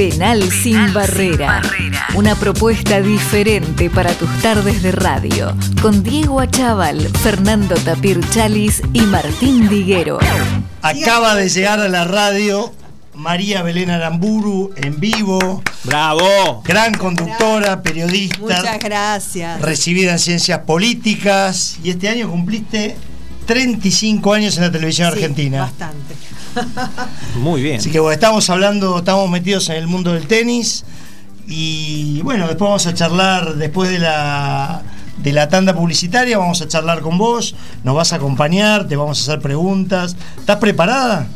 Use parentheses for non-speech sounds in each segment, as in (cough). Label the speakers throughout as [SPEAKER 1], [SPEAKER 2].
[SPEAKER 1] Penal, sin, barrera. Una propuesta diferente para tus tardes de radio. Con Diego Achával, Fernando Tapir Chalis y Martín Diguero.
[SPEAKER 2] Acaba de llegar a la radio María Belén Aramburu en vivo.
[SPEAKER 3] ¡Bravo!
[SPEAKER 2] Gran conductora, periodista.
[SPEAKER 4] Muchas gracias.
[SPEAKER 2] Recibida en ciencias políticas. Y este año cumpliste 35 años en la televisión
[SPEAKER 4] Sí,
[SPEAKER 2] argentina.
[SPEAKER 4] Bastante. (laughs)
[SPEAKER 3] Muy bien.
[SPEAKER 2] Así que bueno, estamos hablando, estamos metidos en el mundo del tenis. Y bueno, después vamos a charlar, después de la, de la tanda publicitaria, vamos a charlar con vos, nos vas a acompañar, te vamos a hacer preguntas. ¿Estás preparada?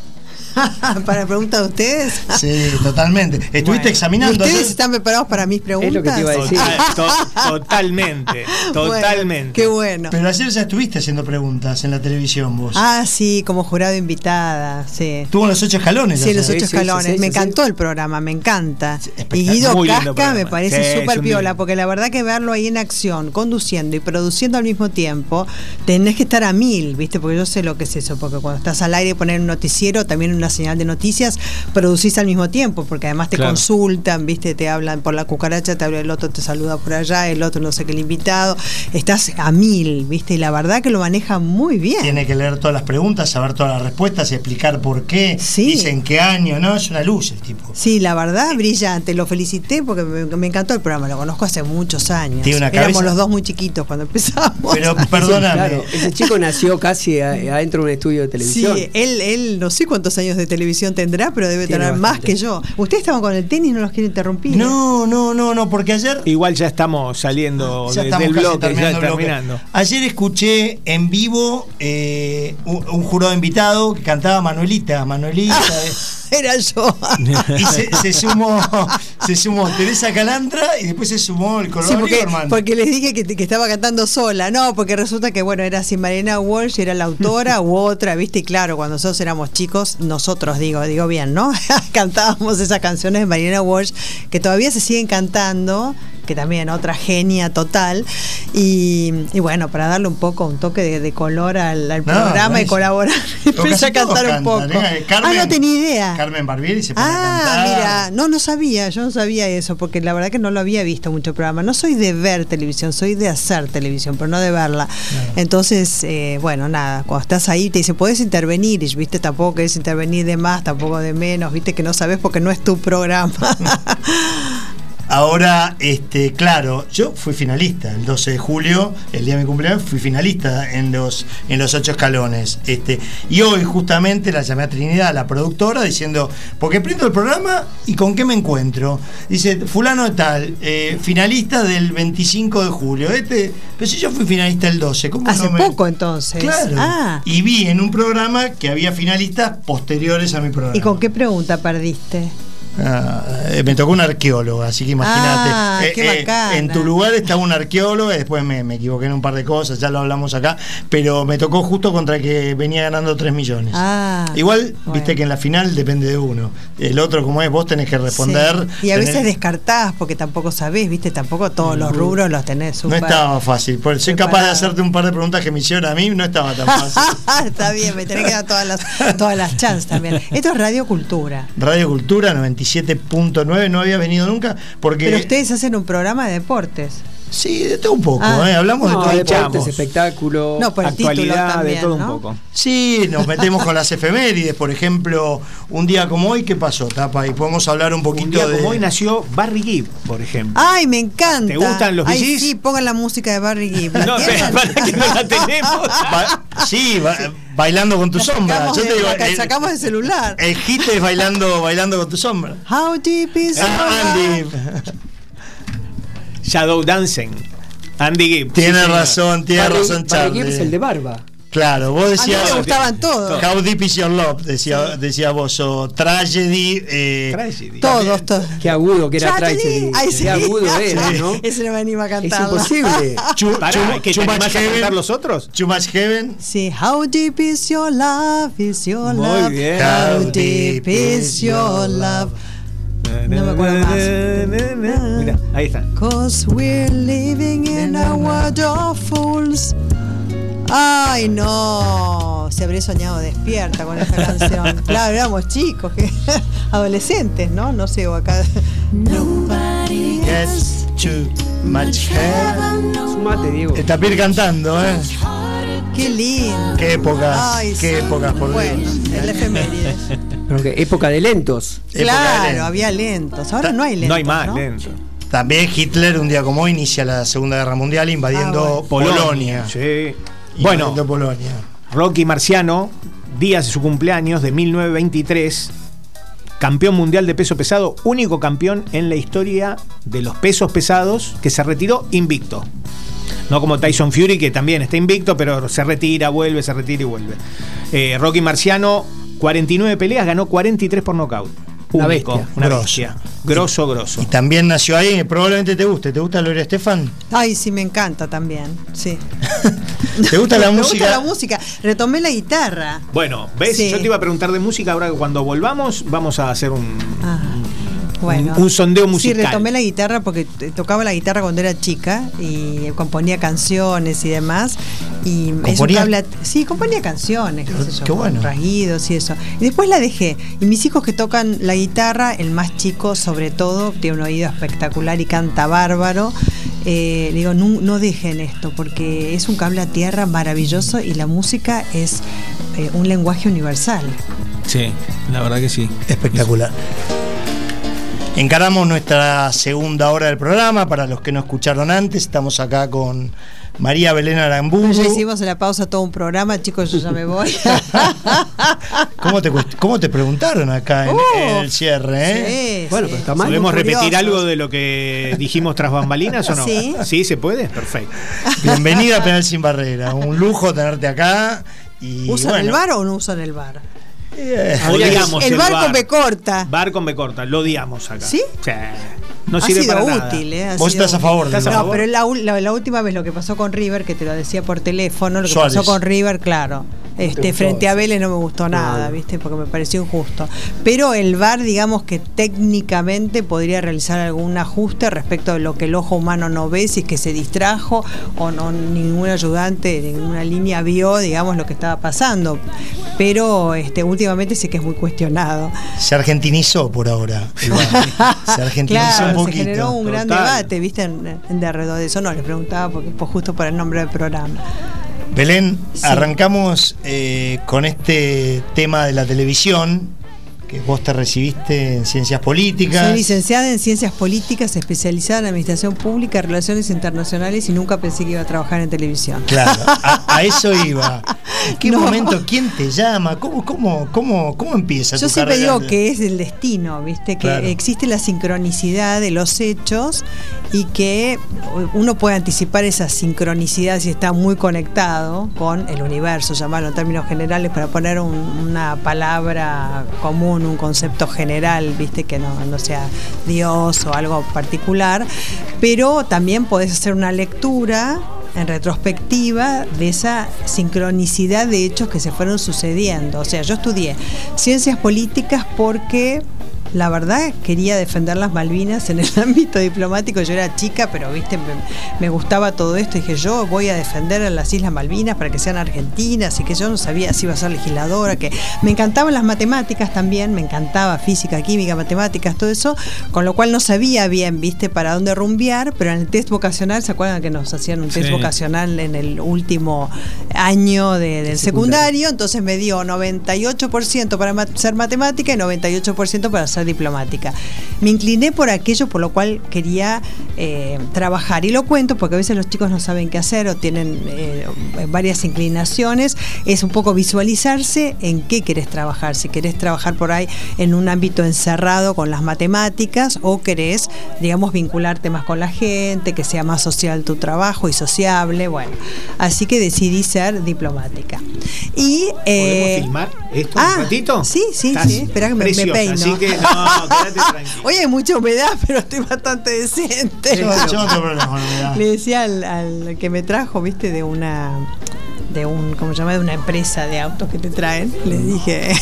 [SPEAKER 2] (laughs)
[SPEAKER 4] para preguntas de ustedes.
[SPEAKER 2] Sí, totalmente. Estuviste
[SPEAKER 3] Bueno.
[SPEAKER 2] examinando.
[SPEAKER 4] ¿Ustedes están preparados para mis preguntas?
[SPEAKER 5] Es lo que te iba a decir.
[SPEAKER 3] Total- (laughs) to- totalmente.
[SPEAKER 4] Bueno,
[SPEAKER 3] Totalmente.
[SPEAKER 4] qué bueno.
[SPEAKER 2] Pero ayer ya estuviste haciendo preguntas en la televisión vos.
[SPEAKER 4] Ah, sí, como jurado invitada, sí.
[SPEAKER 2] Estuvo en los ocho escalones.
[SPEAKER 4] Sí, los ocho
[SPEAKER 5] sí,
[SPEAKER 4] escalones.
[SPEAKER 5] sí, sí,
[SPEAKER 4] me
[SPEAKER 5] sí.
[SPEAKER 4] encantó el programa, me encanta. Y. Guido
[SPEAKER 3] Muy
[SPEAKER 4] Casca me parece súper piola,
[SPEAKER 3] lindo.
[SPEAKER 4] porque la verdad que verlo ahí en acción, conduciendo y produciendo al mismo tiempo, tenés que estar a mil, ¿viste? Porque yo sé lo que es eso, porque cuando estás al aire y poner un noticiero, también una señal de noticias, producís al mismo tiempo, porque además te
[SPEAKER 3] Claro.
[SPEAKER 4] consultan, ¿viste? Te hablan por la cucaracha, te habla el otro, te saluda por allá, el otro no sé qué, el invitado. Estás a mil, ¿viste? Y la verdad que lo maneja muy bien.
[SPEAKER 2] Tiene que leer todas las preguntas, saber todas las respuestas y explicar por qué.
[SPEAKER 4] Sí.
[SPEAKER 2] Dice en qué año, ¿no? Es una luz el tipo.
[SPEAKER 4] Sí, la verdad, brillante. Lo felicité porque me, me encantó el programa. Lo conozco hace muchos años.
[SPEAKER 2] Tiene una
[SPEAKER 4] Éramos los dos muy chiquitos cuando empezamos.
[SPEAKER 2] Pero (laughs) perdóname.
[SPEAKER 5] Claro, ese chico nació casi adentro de un estudio de televisión.
[SPEAKER 4] Sí, él, él no sé cuántos años de televisión tendrá, pero debe
[SPEAKER 5] Tiene
[SPEAKER 4] tener más que yo. Ustedes estaban con el tenis, no los quiero interrumpir.
[SPEAKER 2] No, no, no, no, porque ayer.
[SPEAKER 3] Igual ya estamos saliendo
[SPEAKER 2] Ya
[SPEAKER 3] de-
[SPEAKER 2] estamos
[SPEAKER 3] del bloque, ya
[SPEAKER 2] terminando el bloque.
[SPEAKER 3] terminando.
[SPEAKER 2] Ayer escuché en vivo eh, un, un jurado invitado que cantaba Manuelita, Manuelita. (laughs) eh,
[SPEAKER 4] Era yo. (laughs)
[SPEAKER 2] y se, se sumó se sumó Teresa Calandra y después se sumó el
[SPEAKER 4] Sí,
[SPEAKER 2] Colorado
[SPEAKER 4] porque, les dije que, que estaba cantando sola. No, porque resulta que, bueno, era así Marina Walsh, era la autora u otra, ¿viste? Y claro, cuando nosotros éramos chicos, nosotros digo, digo bien, ¿no? (laughs) Cantábamos esas canciones de Marina Walsh que todavía se siguen cantando, que también otra genia total. Y, y bueno, para darle un poco, un toque de, de color al, al
[SPEAKER 2] No,
[SPEAKER 4] programa y colaborar, (laughs) empecé a cantar un poco.
[SPEAKER 2] ¿eh?
[SPEAKER 4] ah, no tenía idea.
[SPEAKER 2] Carmen Barbieri se pone a
[SPEAKER 4] Ah,
[SPEAKER 2] cantar.
[SPEAKER 4] mira, no, no sabía, yo no sabía eso, porque la verdad que no lo había visto mucho el programa. No soy de ver televisión, soy de hacer televisión, pero no de verla. Entonces, eh, bueno, nada, cuando estás ahí te dice, puedes intervenir, y viste, tampoco querés intervenir de más, tampoco de menos, viste que no sabes porque no es tu programa. (laughs)
[SPEAKER 2] Ahora, este, claro, yo fui finalista el 12 de julio, el día de mi cumpleaños, fui finalista en los, en los ocho escalones. Este, y hoy justamente la llamé a Trinidad, la productora, diciendo, porque prendo el programa y con qué me encuentro. Dice, fulano de tal, eh, finalista del 25 de julio. Este, pero si yo fui finalista el 12, ¿cómo
[SPEAKER 4] Hace
[SPEAKER 2] no me-
[SPEAKER 4] poco entonces.
[SPEAKER 2] Claro.
[SPEAKER 4] Ah,
[SPEAKER 2] Y vi en un programa que había finalistas posteriores a mi programa.
[SPEAKER 4] ¿y con qué pregunta perdiste?
[SPEAKER 2] Ah, eh, me tocó un arqueólogo, así que imagínate.
[SPEAKER 4] Ah,
[SPEAKER 2] Eh, eh, en tu lugar estaba un arqueólogo, y después me, me equivoqué en un par de cosas, ya lo hablamos acá, pero me tocó justo contra el que venía ganando 3 millones.
[SPEAKER 4] Ah,
[SPEAKER 2] Igual,
[SPEAKER 4] bueno.
[SPEAKER 2] viste que en la final depende de uno. El otro, como es, vos tenés que responder.
[SPEAKER 4] Sí. Y a
[SPEAKER 2] tenés-
[SPEAKER 4] veces descartás porque tampoco sabés, viste, tampoco todos los rubros los tenés
[SPEAKER 2] No
[SPEAKER 4] súper-
[SPEAKER 2] estaba fácil. Soy capaz de hacerte un par de preguntas que me hicieron a mí, no estaba tan fácil. (laughs)
[SPEAKER 4] Está bien, me tenés que dar todas las, todas las chances también. Esto es Radio Cultura.
[SPEAKER 2] Radio Cultura 97.9 no había venido nunca porque
[SPEAKER 4] Pero ustedes hacen un programa de deportes.
[SPEAKER 2] Sí de todo un poco
[SPEAKER 4] Ah.
[SPEAKER 2] ¿eh? hablamos de todo un
[SPEAKER 5] deportes,
[SPEAKER 2] poco.
[SPEAKER 5] espectáculo.
[SPEAKER 4] No, el
[SPEAKER 3] Actualidad,
[SPEAKER 4] también,
[SPEAKER 3] de todo
[SPEAKER 4] ¿no?
[SPEAKER 3] un poco.
[SPEAKER 2] Sí, nos metemos con las efemérides, por ejemplo, un día como hoy, ¿qué pasó, Tapa? Y podemos hablar un poquito
[SPEAKER 3] Un día
[SPEAKER 2] de.
[SPEAKER 3] como hoy nació Barry Gibb, por ejemplo.
[SPEAKER 4] Ay, me encanta.
[SPEAKER 3] ¿Te gustan los
[SPEAKER 4] Ay, sí, pongan la música de Barry Gibb. ¿La (laughs)
[SPEAKER 3] No,
[SPEAKER 4] tienen? (laughs)
[SPEAKER 3] para que no la tenemos.
[SPEAKER 2] Ba- sí, ba- bailando con tu
[SPEAKER 4] La
[SPEAKER 2] sombra.
[SPEAKER 4] sacamos
[SPEAKER 2] Yo te digo,
[SPEAKER 4] la
[SPEAKER 2] el,
[SPEAKER 4] sacamos del celular.
[SPEAKER 2] el hit es bailando, bailando con tu sombra.
[SPEAKER 4] How deep is
[SPEAKER 2] Ah? Andy.
[SPEAKER 3] Shadow Dancing. Andy Gibb.
[SPEAKER 2] Tiene
[SPEAKER 3] Sí,
[SPEAKER 2] razón, tiene
[SPEAKER 5] Barry-
[SPEAKER 2] razón,
[SPEAKER 5] Barry Gibb
[SPEAKER 2] Charlie.
[SPEAKER 5] es el de barba.
[SPEAKER 2] Claro, vos
[SPEAKER 4] A mí
[SPEAKER 2] decías.
[SPEAKER 4] me gustaban todos.
[SPEAKER 2] How deep is your love, decía, decía vos, o tragedy. eh,
[SPEAKER 3] Tragedy.
[SPEAKER 4] Todos, todos.
[SPEAKER 5] Qué agudo que era
[SPEAKER 4] Tragedy.
[SPEAKER 5] Tragedy.
[SPEAKER 4] Ay, sí.
[SPEAKER 5] Qué agudo era, (laughs) ¿no?
[SPEAKER 4] Ese no me anima a
[SPEAKER 5] Es
[SPEAKER 4] cantar.
[SPEAKER 5] imposible. (laughs)
[SPEAKER 2] Chu-
[SPEAKER 3] Pará, ¿que te
[SPEAKER 2] Too Much
[SPEAKER 3] animás a
[SPEAKER 2] Heaven.
[SPEAKER 3] cantar los otros?
[SPEAKER 2] Too Much Heaven.
[SPEAKER 4] Sí, how deep is your love, is your
[SPEAKER 3] Muy
[SPEAKER 4] love.
[SPEAKER 3] bien.
[SPEAKER 4] How deep is your love. No me acuerdo más.
[SPEAKER 3] Mira, ahí está.
[SPEAKER 4] Cause we're living in a world of fools. Ay, no. Se habría soñado despierta con esta canción. (laughs) Claro, éramos chicos, que- (laughs) adolescentes, ¿no? No sé, o acá.
[SPEAKER 2] Gets too much heaven.
[SPEAKER 5] Sumate, Diego.
[SPEAKER 2] Está Pierre cantando, ¿eh?
[SPEAKER 4] Qué lindo.
[SPEAKER 2] Qué épocas,
[SPEAKER 4] Ay,
[SPEAKER 2] qué
[SPEAKER 4] sí.
[SPEAKER 2] épocas, por
[SPEAKER 4] Bueno,
[SPEAKER 2] Dios.
[SPEAKER 4] el efemérides. (laughs)
[SPEAKER 5] Pero que época de lentos.
[SPEAKER 2] De
[SPEAKER 4] Claro, había lentos. Ahora no hay lentos.
[SPEAKER 3] no hay más,
[SPEAKER 4] ¿no?
[SPEAKER 3] lento.
[SPEAKER 2] También Hitler, un día como hoy, inicia la Segunda Guerra Mundial invadiendo
[SPEAKER 4] Ah,
[SPEAKER 2] Polonia.
[SPEAKER 3] Sí.
[SPEAKER 2] Invadiendo
[SPEAKER 3] Bueno,
[SPEAKER 2] Polonia.
[SPEAKER 3] Rocky Marciano, días de su cumpleaños de 1923, campeón mundial de peso pesado, único campeón en la historia de los pesos pesados que se retiró invicto. No como Tyson Fury, que también está invicto, pero se retira, vuelve, se retira y vuelve. Eh, Rocky Marciano, 49 peleas, ganó 43 por nocaut.
[SPEAKER 5] Una bestia.
[SPEAKER 3] Una
[SPEAKER 2] Grosso.
[SPEAKER 3] bestia. Grosso, grosso.
[SPEAKER 2] Y también nació ahí, probablemente te guste. ¿Te gusta Gloria Estefan?
[SPEAKER 4] Ay, sí, me encanta también. Sí. (laughs)
[SPEAKER 2] ¿Te gusta la (laughs)
[SPEAKER 4] me
[SPEAKER 2] música?
[SPEAKER 4] gusta la música. Retomé la guitarra.
[SPEAKER 3] Bueno, ¿ves?
[SPEAKER 4] Sí.
[SPEAKER 3] Yo te iba a preguntar de música, ahora que cuando volvamos vamos a hacer un,
[SPEAKER 4] Ah, bueno.
[SPEAKER 3] un, un sondeo musical.
[SPEAKER 4] Sí, retomé la guitarra porque tocaba la guitarra cuando era chica y componía canciones y demás. Y es un
[SPEAKER 2] ¿Componía?
[SPEAKER 4] sí, componía canciones, qué, sé yo,
[SPEAKER 2] Qué
[SPEAKER 4] con
[SPEAKER 2] bueno.
[SPEAKER 4] rasguidos y eso. Y después la dejé. Y mis hijos que tocan la guitarra, el más chico sobre todo, tiene un oído espectacular y canta bárbaro. Eh, le digo, no, no dejen esto porque es un cable a tierra maravilloso y la música es eh, un lenguaje universal.
[SPEAKER 3] Sí, la verdad que sí.
[SPEAKER 2] Espectacular. Encaramos nuestra segunda hora del programa. Para los que no escucharon antes, estamos acá con María Belén Aramburu.
[SPEAKER 4] Ya hicimos en la pausa todo un programa, chicos, yo ya me voy. (laughs)
[SPEAKER 2] ¿Cómo te, cómo te preguntaron acá en,
[SPEAKER 4] Uh,
[SPEAKER 2] en el cierre? ¿eh?
[SPEAKER 4] Sí,
[SPEAKER 5] Bueno,
[SPEAKER 4] sí.
[SPEAKER 5] pero está mal.
[SPEAKER 3] ¿Podemos repetir
[SPEAKER 4] curiosos.
[SPEAKER 3] algo de lo que dijimos tras bambalinas o no?
[SPEAKER 4] Sí.
[SPEAKER 3] ¿se puede? Perfecto.
[SPEAKER 2] Bienvenida a Penal Sin Barrera. Un lujo tenerte acá. Y,
[SPEAKER 4] ¿Usan
[SPEAKER 2] bueno,
[SPEAKER 4] el bar o no usan el bar?
[SPEAKER 2] Eh,
[SPEAKER 3] Odiamos
[SPEAKER 4] el bar con B corta.
[SPEAKER 3] Bar con B corta, lo odiamos acá.
[SPEAKER 4] ¿Sí?
[SPEAKER 3] No
[SPEAKER 4] ha
[SPEAKER 3] sirve
[SPEAKER 4] sido
[SPEAKER 3] para nada.
[SPEAKER 4] útil, ¿eh? Ha
[SPEAKER 2] Vos
[SPEAKER 4] sido
[SPEAKER 2] estás a favor del
[SPEAKER 3] ¿Estás a
[SPEAKER 2] bar.
[SPEAKER 4] No,
[SPEAKER 3] favor?
[SPEAKER 4] pero la, u- la- la última vez lo que pasó con River, que te lo decía por teléfono, lo que
[SPEAKER 2] Suárez.
[SPEAKER 4] pasó con River, claro. Este, frente a? Vélez no me gustó nada. ¿viste? Porque me pareció injusto. Pero el VAR, digamos que técnicamente podría realizar algún ajuste respecto de lo que el ojo humano no ve, si es que se distrajo o no ningún ayudante, ninguna línea vio, digamos, lo que estaba pasando. Pero este, últimamente sí que es muy cuestionado.
[SPEAKER 2] Se argentinizó por ahora. bar. Se (laughs) argentinizó
[SPEAKER 4] Claro, se generó un gran debate, ¿viste? En, en de alrededor de eso. No, les preguntaba porque, pues, justo por el nombre del programa.
[SPEAKER 2] Belén,
[SPEAKER 4] Sí.
[SPEAKER 2] arrancamos eh, con este tema de la televisión, que vos te recibiste en ciencias políticas.
[SPEAKER 4] Soy licenciada en Ciencias Políticas, especializada en Administración Pública, Relaciones Internacionales y nunca pensé que iba a trabajar en televisión.
[SPEAKER 2] Claro, a, a (laughs) eso iba. ¿En qué
[SPEAKER 4] No.
[SPEAKER 2] momento? ¿Quién te llama? ¿Cómo, cómo, cómo, cómo empieza
[SPEAKER 4] Yo
[SPEAKER 2] tu
[SPEAKER 4] siempre
[SPEAKER 2] carrera?
[SPEAKER 4] digo que es el destino, ¿viste? Que
[SPEAKER 2] Claro.
[SPEAKER 4] existe la sincronicidad de los hechos y que uno puede anticipar esa sincronicidad si está muy conectado con el universo, llamarlo en términos generales para poner un- una palabra común, un concepto general, ¿viste? Que no, no sea Dios o algo particular, pero también podés hacer una lectura en retrospectiva de esa sincronicidad de hechos que se fueron sucediendo. O sea, yo estudié ciencias políticas porque la verdad quería defender las Malvinas en el (laughs) ámbito diplomático. Yo era chica, pero viste, me, me gustaba todo esto. Y dije, yo voy a defender a las Islas Malvinas para que sean argentinas. Y que yo no sabía si iba a ser legisladora. Que me encantaban las matemáticas también, me encantaba física, química, matemáticas, todo eso. Con lo cual no sabía bien, viste, para dónde rumbear. Pero en el test vocacional, ¿se acuerdan que nos hacían un test
[SPEAKER 3] Sí.
[SPEAKER 4] vocacional en el último año de- del secundario? Entonces me dio 98% para ser matemática y 98% para ser diplomática. Me incliné por aquello por lo cual quería eh, trabajar. Y lo cuento porque a veces los chicos no saben qué hacer o tienen eh, varias inclinaciones. Es un poco visualizarse en qué querés trabajar. Si querés trabajar por ahí en un ámbito encerrado con las matemáticas o querés, digamos, vincularte más con la gente, que sea más social tu trabajo y sociable. Bueno, así que decidí ser diplomática. Y, eh,
[SPEAKER 3] ¿Podemos filmar esto
[SPEAKER 4] ah,
[SPEAKER 3] un ratito?
[SPEAKER 4] sí, sí,
[SPEAKER 3] Estás
[SPEAKER 4] sí. Esperá que me- me peino.
[SPEAKER 3] Así que (laughs) no, quédate (laughs) tranquila.
[SPEAKER 4] Hoy hay mucha humedad, pero estoy bastante decente.
[SPEAKER 2] Yo, yo no tengo problema con humedad.
[SPEAKER 4] Le decía al, al que me trajo, viste, de una de un, ¿cómo se llama? De una empresa de autos que te traen. Le dije,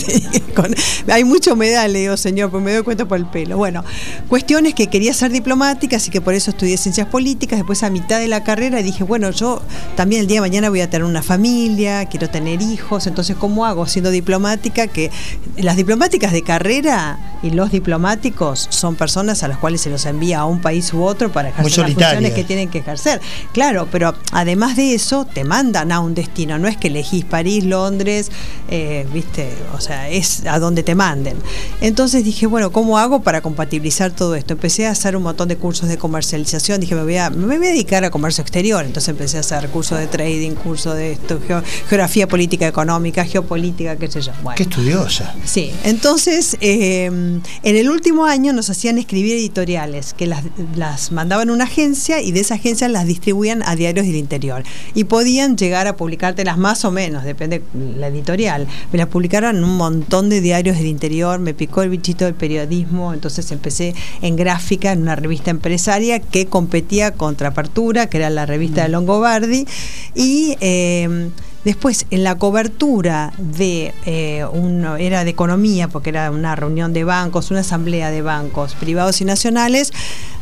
[SPEAKER 4] (laughs) con- hay mucha humedad, le digo, señor, pues me doy cuenta por el pelo. Bueno, cuestiones que quería ser diplomática, así que por eso estudié ciencias políticas. Después a mitad de la carrera dije, bueno, yo también el día de mañana voy a tener una familia, quiero tener hijos, entonces ¿cómo hago siendo diplomática? Que las diplomáticas de carrera y los diplomáticos son personas a las cuales se los envía a un país u otro para ejercer las funciones que tienen que ejercer. Claro, pero además de eso, te mandan a un destino. No es que elegís París, Londres, eh, viste, o sea, es a donde te manden. Entonces dije, bueno, ¿cómo hago para compatibilizar todo esto? Empecé a hacer un montón de cursos de comercialización. Dije, me voy a, me voy a dedicar a comercio exterior. Entonces empecé a hacer cursos de trading, cursos de esto, geo- geografía política económica, geopolítica, qué sé yo. Bueno.
[SPEAKER 2] Qué estudiosa.
[SPEAKER 4] Sí, entonces eh, en el último año nos hacían escribir editoriales que las, las mandaban a una agencia y de esa agencia las distribuían a diarios del interior. Y podían llegar a publicártelas más o menos, depende la editorial. Me las publicaron en un montón de diarios del interior, me picó el bichito del periodismo, entonces empecé en gráfica en una revista empresaria que competía contra Apertura, que era la revista de Longobardi, y eh, Después, en la cobertura de eh, un, era de economía, porque era una reunión de bancos, una asamblea de bancos privados y nacionales,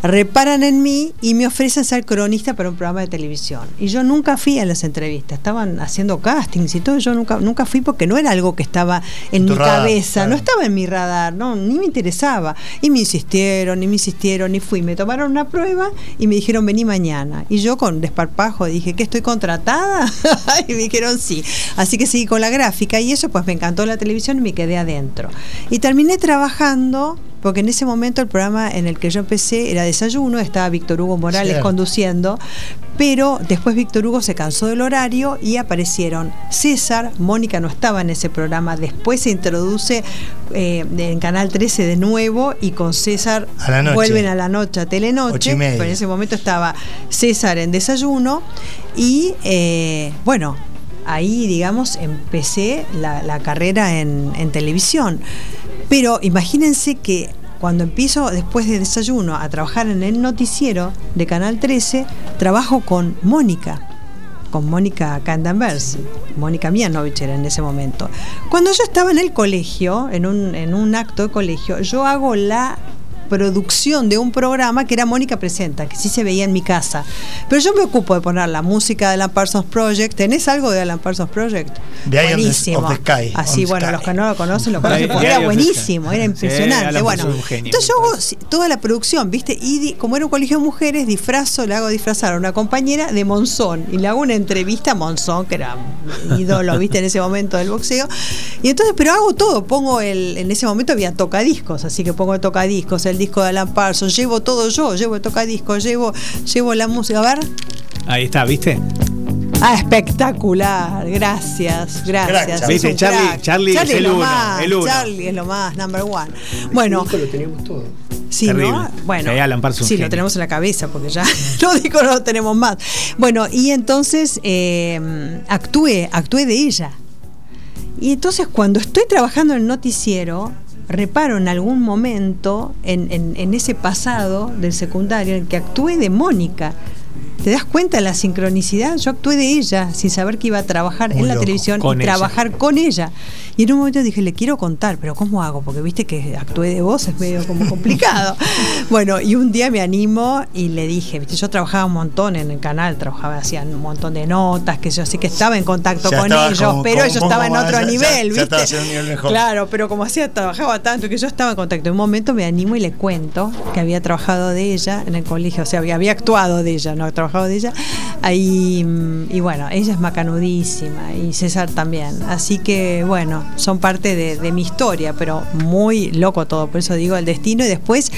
[SPEAKER 4] reparan en mí y me ofrecen ser cronista para un programa de televisión. Y yo nunca fui a las entrevistas, estaban haciendo castings y todo, yo nunca, nunca fui porque no era algo que estaba en mi
[SPEAKER 2] radar,
[SPEAKER 4] cabeza,
[SPEAKER 2] claro.
[SPEAKER 4] no estaba en mi radar, no, ni me interesaba. Y me insistieron, y me insistieron, y fui. Me tomaron una prueba y me dijeron, vení mañana. Y yo con desparpajo dije, ¿que estoy contratada? (laughs) y me dijeron, sí. Así que seguí con la gráfica y eso pues me encantó la televisión y me quedé adentro. Y terminé trabajando. Porque en ese momento el programa en el que yo empecé era desayuno, estaba Víctor Hugo Morales
[SPEAKER 2] Cierto.
[SPEAKER 4] conduciendo, pero después Víctor Hugo se cansó del horario y aparecieron César, Mónica no estaba en ese programa, después se introduce eh, en Canal 13 de nuevo y con César
[SPEAKER 2] A la noche.
[SPEAKER 4] vuelven a la noche a Telenoche, pero en ese momento estaba César en desayuno y eh, bueno, ahí digamos empecé la, carrera en, en televisión. Pero imagínense que cuando empiezo después de desayuno a trabajar en el noticiero de Canal 13, trabajo con Mónica con Mónica Candanvers, Mónica Mianovich era en ese momento. Cuando yo estaba en el colegio, en un, en un acto de colegio, yo hago la producción de un programa que era Mónica Presenta, que sí se veía en mi casa. Pero yo me ocupo de poner la música de Alan Parsons Project. ¿Tenés algo de Alan Parsons Project?
[SPEAKER 2] The-
[SPEAKER 4] Buenísimo.
[SPEAKER 2] of the Sky,
[SPEAKER 4] Así,
[SPEAKER 2] the
[SPEAKER 4] bueno,
[SPEAKER 2] sky.
[SPEAKER 4] los que no lo conocen lo (laughs) conocen porque era buenísimo, era impresionante. Bueno, entonces yo hago toda la producción, ¿viste? Y di- como era un colegio de mujeres, disfrazo, le hago disfrazar a una compañera de Monzón y le hago una entrevista a Monzón, que era mi ídolo, ¿viste? En ese momento del boxeo. Y entonces, pero hago todo, pongo el, en ese momento había tocadiscos, así que pongo el tocadiscos, el disco de Alan Parsons, llevo todo yo, llevo el tocadiscos, llevo, llevo la música. A ver.
[SPEAKER 3] Ahí está, ¿viste?
[SPEAKER 4] Ah, espectacular, gracias,
[SPEAKER 2] Crack,
[SPEAKER 4] gracias.
[SPEAKER 2] Charlie.
[SPEAKER 4] Es un
[SPEAKER 3] Viste, Charlie-
[SPEAKER 4] crack.
[SPEAKER 3] Charlie es el
[SPEAKER 4] lo
[SPEAKER 3] uno,
[SPEAKER 4] más,
[SPEAKER 3] el uno.
[SPEAKER 4] Charlie es lo más, number one. Bueno,
[SPEAKER 5] Hijo, lo teníamos todo.
[SPEAKER 4] Sí,
[SPEAKER 3] Terrible.
[SPEAKER 4] ¿no? Bueno,
[SPEAKER 3] Sí, Alan Parsons,
[SPEAKER 4] sí, lo tenemos en la cabeza porque ya (laughs) lo digo, no lo tenemos más. Bueno, y entonces eh, actué, actué de ella. Y entonces cuando estoy trabajando en el noticiero, reparo en algún momento, en, en- en ese pasado del secundario, en el que actué de Mónica. ¿Te das cuenta de la sincronicidad? Yo actué de ella sin saber que iba a trabajar
[SPEAKER 2] Muy
[SPEAKER 4] en la
[SPEAKER 2] loco.
[SPEAKER 4] televisión y
[SPEAKER 3] ella.
[SPEAKER 4] trabajar con ella. Y en un momento dije, le quiero contar, pero ¿cómo hago? Porque viste que actué de voz, es medio como (laughs) complicado. bueno, y un día me animo y le dije, viste, yo trabajaba un montón en el canal, trabajaba, hacían un montón de notas, que yo así que estaba en contacto
[SPEAKER 2] Ya
[SPEAKER 4] con ellos,
[SPEAKER 2] como-
[SPEAKER 4] pero ellos estaban en otro
[SPEAKER 2] ya-
[SPEAKER 4] nivel,
[SPEAKER 2] ya
[SPEAKER 4] ¿viste?
[SPEAKER 2] un nivel mejor.
[SPEAKER 4] Claro, pero como hacía, trabajaba tanto que yo estaba en contacto. En un momento me animo y le cuento que había trabajado de ella en el colegio, o sea, había, había actuado de ella, no había trabajado de ella. Ahí, mm, y bueno, ella es macanudísima y César también. Así que bueno, son parte de, mi historia, pero muy loco todo, por eso digo el destino. Y después,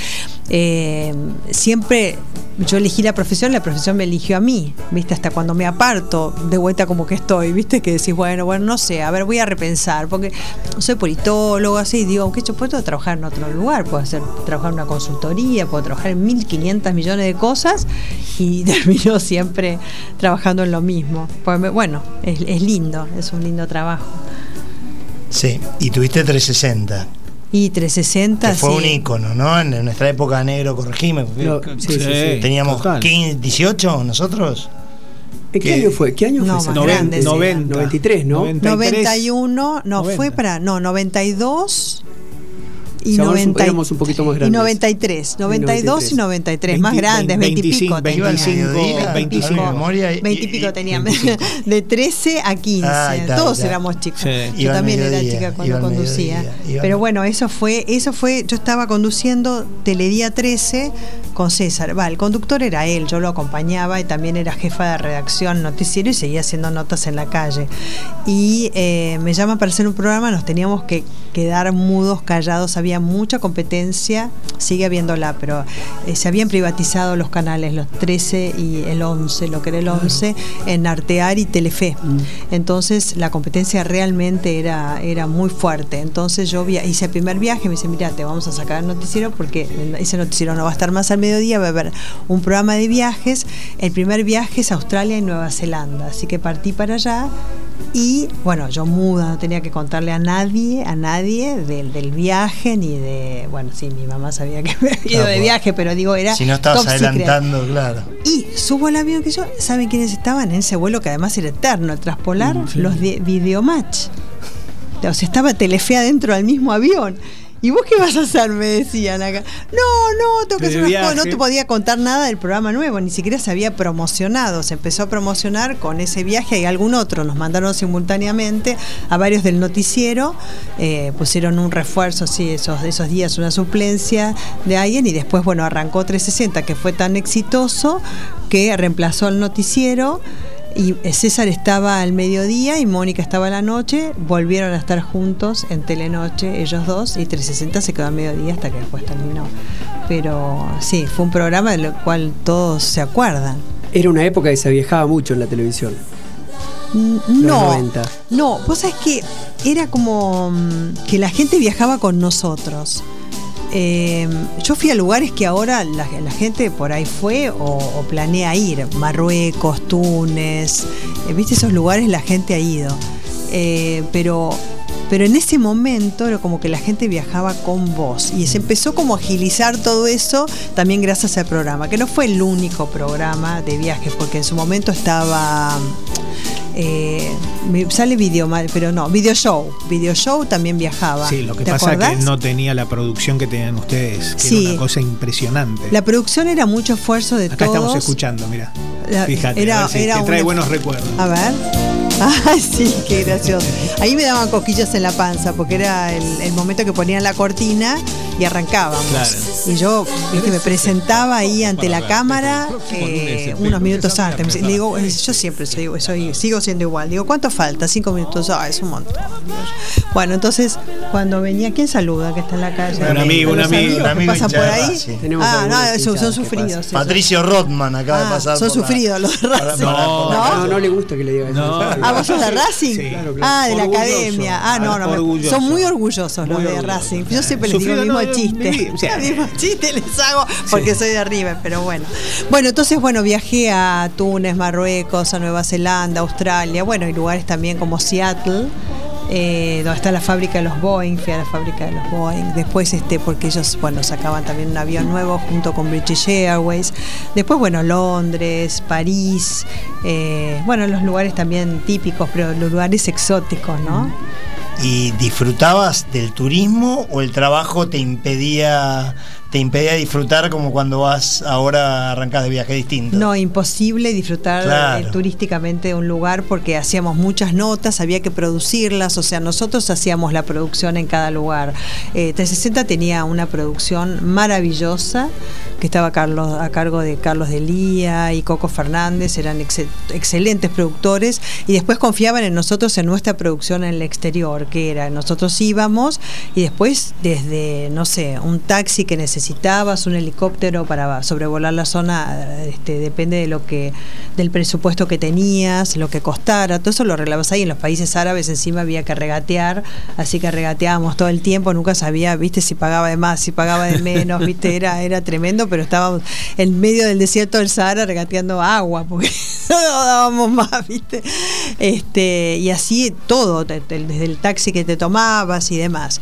[SPEAKER 4] eh, siempre yo elegí la profesión, la profesión me eligió a mí, ¿viste? Hasta cuando me aparto de vuelta como que estoy, ¿viste? Que decís, bueno, bueno, no sé, a ver, voy a repensar, porque soy politólogo, así, digo, aunque yo puedo trabajar en otro lugar, puedo hacer, trabajar en una consultoría, puedo trabajar en 1.500 millones de cosas y (laughs) termino siempre trabajando en lo mismo. Me- bueno, es lindo, es un lindo trabajo.
[SPEAKER 2] Sí, y tuviste 360,
[SPEAKER 4] Y 360,
[SPEAKER 2] que fue
[SPEAKER 4] sí.
[SPEAKER 2] un ícono, ¿no? En nuestra época negro, corregime. porque
[SPEAKER 5] No, sí, sí, sí.
[SPEAKER 2] Teníamos
[SPEAKER 3] Total.
[SPEAKER 2] 15, 18 nosotros.
[SPEAKER 5] ¿En qué
[SPEAKER 3] que-
[SPEAKER 5] año fue? ¿Qué año
[SPEAKER 4] No,
[SPEAKER 5] fue?
[SPEAKER 4] más
[SPEAKER 5] esa?
[SPEAKER 3] Noven-
[SPEAKER 4] grande, sí.
[SPEAKER 3] 90,
[SPEAKER 5] 93, ¿no?
[SPEAKER 3] 93,
[SPEAKER 4] 91, no,
[SPEAKER 3] 90.
[SPEAKER 4] fue para, no, 92 y
[SPEAKER 5] Llamamos un-
[SPEAKER 4] 90
[SPEAKER 5] éramos un poquito más
[SPEAKER 4] y
[SPEAKER 5] grandes.
[SPEAKER 4] 93, 92 y 93, más
[SPEAKER 3] 20,
[SPEAKER 4] grandes, 20 y pico
[SPEAKER 3] 25,
[SPEAKER 4] tenían.
[SPEAKER 3] 25, 25.
[SPEAKER 2] memoria y-
[SPEAKER 4] 20 y pico
[SPEAKER 2] y-
[SPEAKER 4] tenían,
[SPEAKER 2] 25.
[SPEAKER 4] de 13 a 15,
[SPEAKER 2] Ah, está,
[SPEAKER 4] todos
[SPEAKER 2] está.
[SPEAKER 4] éramos chicos.
[SPEAKER 3] Sí.
[SPEAKER 4] Yo también era chica cuando conducía.
[SPEAKER 2] mediodía,
[SPEAKER 4] Pero bueno, eso fue, eso fue, yo estaba conduciendo Teledía 13 con César. Va, el conductor era él, yo lo acompañaba y también era jefa de redacción noticiero y seguía haciendo notas en la calle. Y eh, me llaman para hacer un programa, nos teníamos que quedar mudos, callados, había mucha competencia, sigue habiéndola, pero eh, se habían privatizado los canales, los 13 y el 11, lo que era el 11, en Artear y Telefe. Entonces la competencia realmente era, era muy fuerte. Entonces yo via- hice el primer viaje, me dice, mira, te vamos a sacar el noticiero porque ese noticiero no va a estar más al mediodía, va a haber un programa de viajes. El primer viaje es a Australia y Nueva Zelanda, así que partí para allá. Y bueno, yo muda, no tenía que contarle a nadie, a nadie del, del viaje, ni de. Bueno, sí, mi mamá sabía que me había ido
[SPEAKER 2] Claro,
[SPEAKER 4] de viaje, pero digo, era.
[SPEAKER 2] Si no estabas
[SPEAKER 4] secret.
[SPEAKER 2] adelantando, claro.
[SPEAKER 4] Y subo al avión que yo, ¿saben quiénes estaban en ese vuelo que además era eterno, el transpolar? Los de Videomatch. O sea, estaba Telefe adentro del mismo avión. ¿Y vos qué vas a hacer? Me decían acá. No, no, tengo que hacer unas cosas. No te podía contar nada del programa nuevo, ni siquiera se había promocionado. Se empezó a promocionar con ese viaje y algún otro. Nos mandaron simultáneamente a varios del noticiero. eh, pusieron un refuerzo, sí, esos, esos días, una suplencia de alguien. Y después, bueno, arrancó 360, que fue tan exitoso que reemplazó al noticiero. Y César estaba al mediodía y Mónica estaba a la noche, volvieron a estar juntos en Telenoche, ellos dos, y 360 se quedó al mediodía hasta que después terminó. Pero sí, fue un programa del cual todos se acuerdan.
[SPEAKER 5] Era una época que se viajaba mucho en la televisión.
[SPEAKER 4] No,
[SPEAKER 5] 90.
[SPEAKER 4] no, vos sabés que era como mm, que la gente viajaba con nosotros. Eh, yo fui a lugares que ahora la, gente por ahí fue o, o planea ir, Marruecos, Túnez, eh, viste esos lugares la gente ha ido. Eh, pero, pero en ese momento era como que la gente viajaba con vos. Y se empezó como a agilizar todo eso también gracias al programa, que no fue el único programa de viajes, porque en su momento estaba eh, me sale video mal, pero no, video show. Video show también viajaba.
[SPEAKER 3] Sí, lo que
[SPEAKER 4] ¿Te
[SPEAKER 3] pasa es
[SPEAKER 4] acordás?
[SPEAKER 3] que no tenía la producción que tenían ustedes, que
[SPEAKER 4] Sí.
[SPEAKER 3] era una cosa impresionante.
[SPEAKER 4] La producción era mucho esfuerzo de
[SPEAKER 3] Acá
[SPEAKER 4] todos.
[SPEAKER 3] estamos escuchando, mira. Fíjate,
[SPEAKER 4] era-
[SPEAKER 3] si
[SPEAKER 4] era
[SPEAKER 3] te trae buenos recuerdos.
[SPEAKER 4] A ver. Ay, (laughs) sí, qué gracioso. Ahí me daban cosquillas en la panza porque era el, el momento que ponían la cortina y arrancábamos.
[SPEAKER 3] Claro.
[SPEAKER 4] Y yo viste, me presentaba ahí ante la cámara eh, unos minutos antes. Le digo, yo siempre soy, soy, sigo siendo igual. Digo, ¿cuánto falta? Cinco minutos. Ah, es un montón. Bueno, entonces, cuando venía, ¿quién saluda que está en la calle?
[SPEAKER 3] Un amigo, un
[SPEAKER 4] ¿Los
[SPEAKER 3] amigo.
[SPEAKER 4] amigos
[SPEAKER 2] Un amigo
[SPEAKER 4] por ahí? Ah, no, son sufridos.
[SPEAKER 2] Patricio Rothman acaba
[SPEAKER 4] Ah,
[SPEAKER 2] de pasar.
[SPEAKER 4] son sufridos los de Racing. ¿No?
[SPEAKER 5] No, no le gusta que le diga eso.
[SPEAKER 3] No.
[SPEAKER 4] Ah, vos sos de Racing.
[SPEAKER 3] Sí.
[SPEAKER 5] Claro, claro.
[SPEAKER 4] Ah, de la
[SPEAKER 3] Orgulloso.
[SPEAKER 4] academia. Ah, no, no. me- son muy orgullosos los
[SPEAKER 3] Muy
[SPEAKER 4] de
[SPEAKER 3] orgulloso.
[SPEAKER 4] Racing. Yo siempre les digo
[SPEAKER 3] Sufrido,
[SPEAKER 4] mismo chiste. (laughs)
[SPEAKER 3] o sea.
[SPEAKER 4] El mismo (laughs) chiste les hago porque soy de River, pero bueno. Bueno, entonces, bueno, viajé a Túnez, Marruecos, a Nueva Zelanda, Australia, bueno, y lugares también como Seattle. eh, donde está la fábrica de los Boeing, fui a la fábrica de los Boeing. Después, este, porque ellos, bueno, sacaban también un avión nuevo junto con British Airways. Después, bueno, Londres, París, eh, bueno, los lugares también típicos, pero los lugares exóticos, ¿no?
[SPEAKER 2] ¿Y disfrutabas del turismo o el trabajo te impedía te impedía disfrutar como cuando vas ahora arrancas de viaje distinto?
[SPEAKER 4] No, imposible disfrutar
[SPEAKER 2] Claro.
[SPEAKER 4] eh, turísticamente de un lugar porque hacíamos muchas notas, había que producirlas, o sea, nosotros hacíamos la producción en cada lugar. Eh, 360 tenía una producción maravillosa que estaba a, Carlos, a cargo de Carlos Delía y Coco Fernández, eran ex- excelentes productores y después confiaban en nosotros en nuestra producción en el exterior, que era, nosotros íbamos y después desde, no sé, un taxi que necesitabas, un helicóptero para sobrevolar la zona, este, depende de lo que, del presupuesto que tenías, lo que costara, todo eso lo arreglabas ahí. En los países árabes encima había que regatear, así que regateábamos todo el tiempo, nunca sabía, viste, si pagaba de más, si pagaba de menos, viste, (laughs) era, era tremendo, pero estábamos en medio del desierto del Sahara regateando agua, porque (laughs) no dábamos más, viste. Este, y así todo, desde el taxi que te tomabas y demás.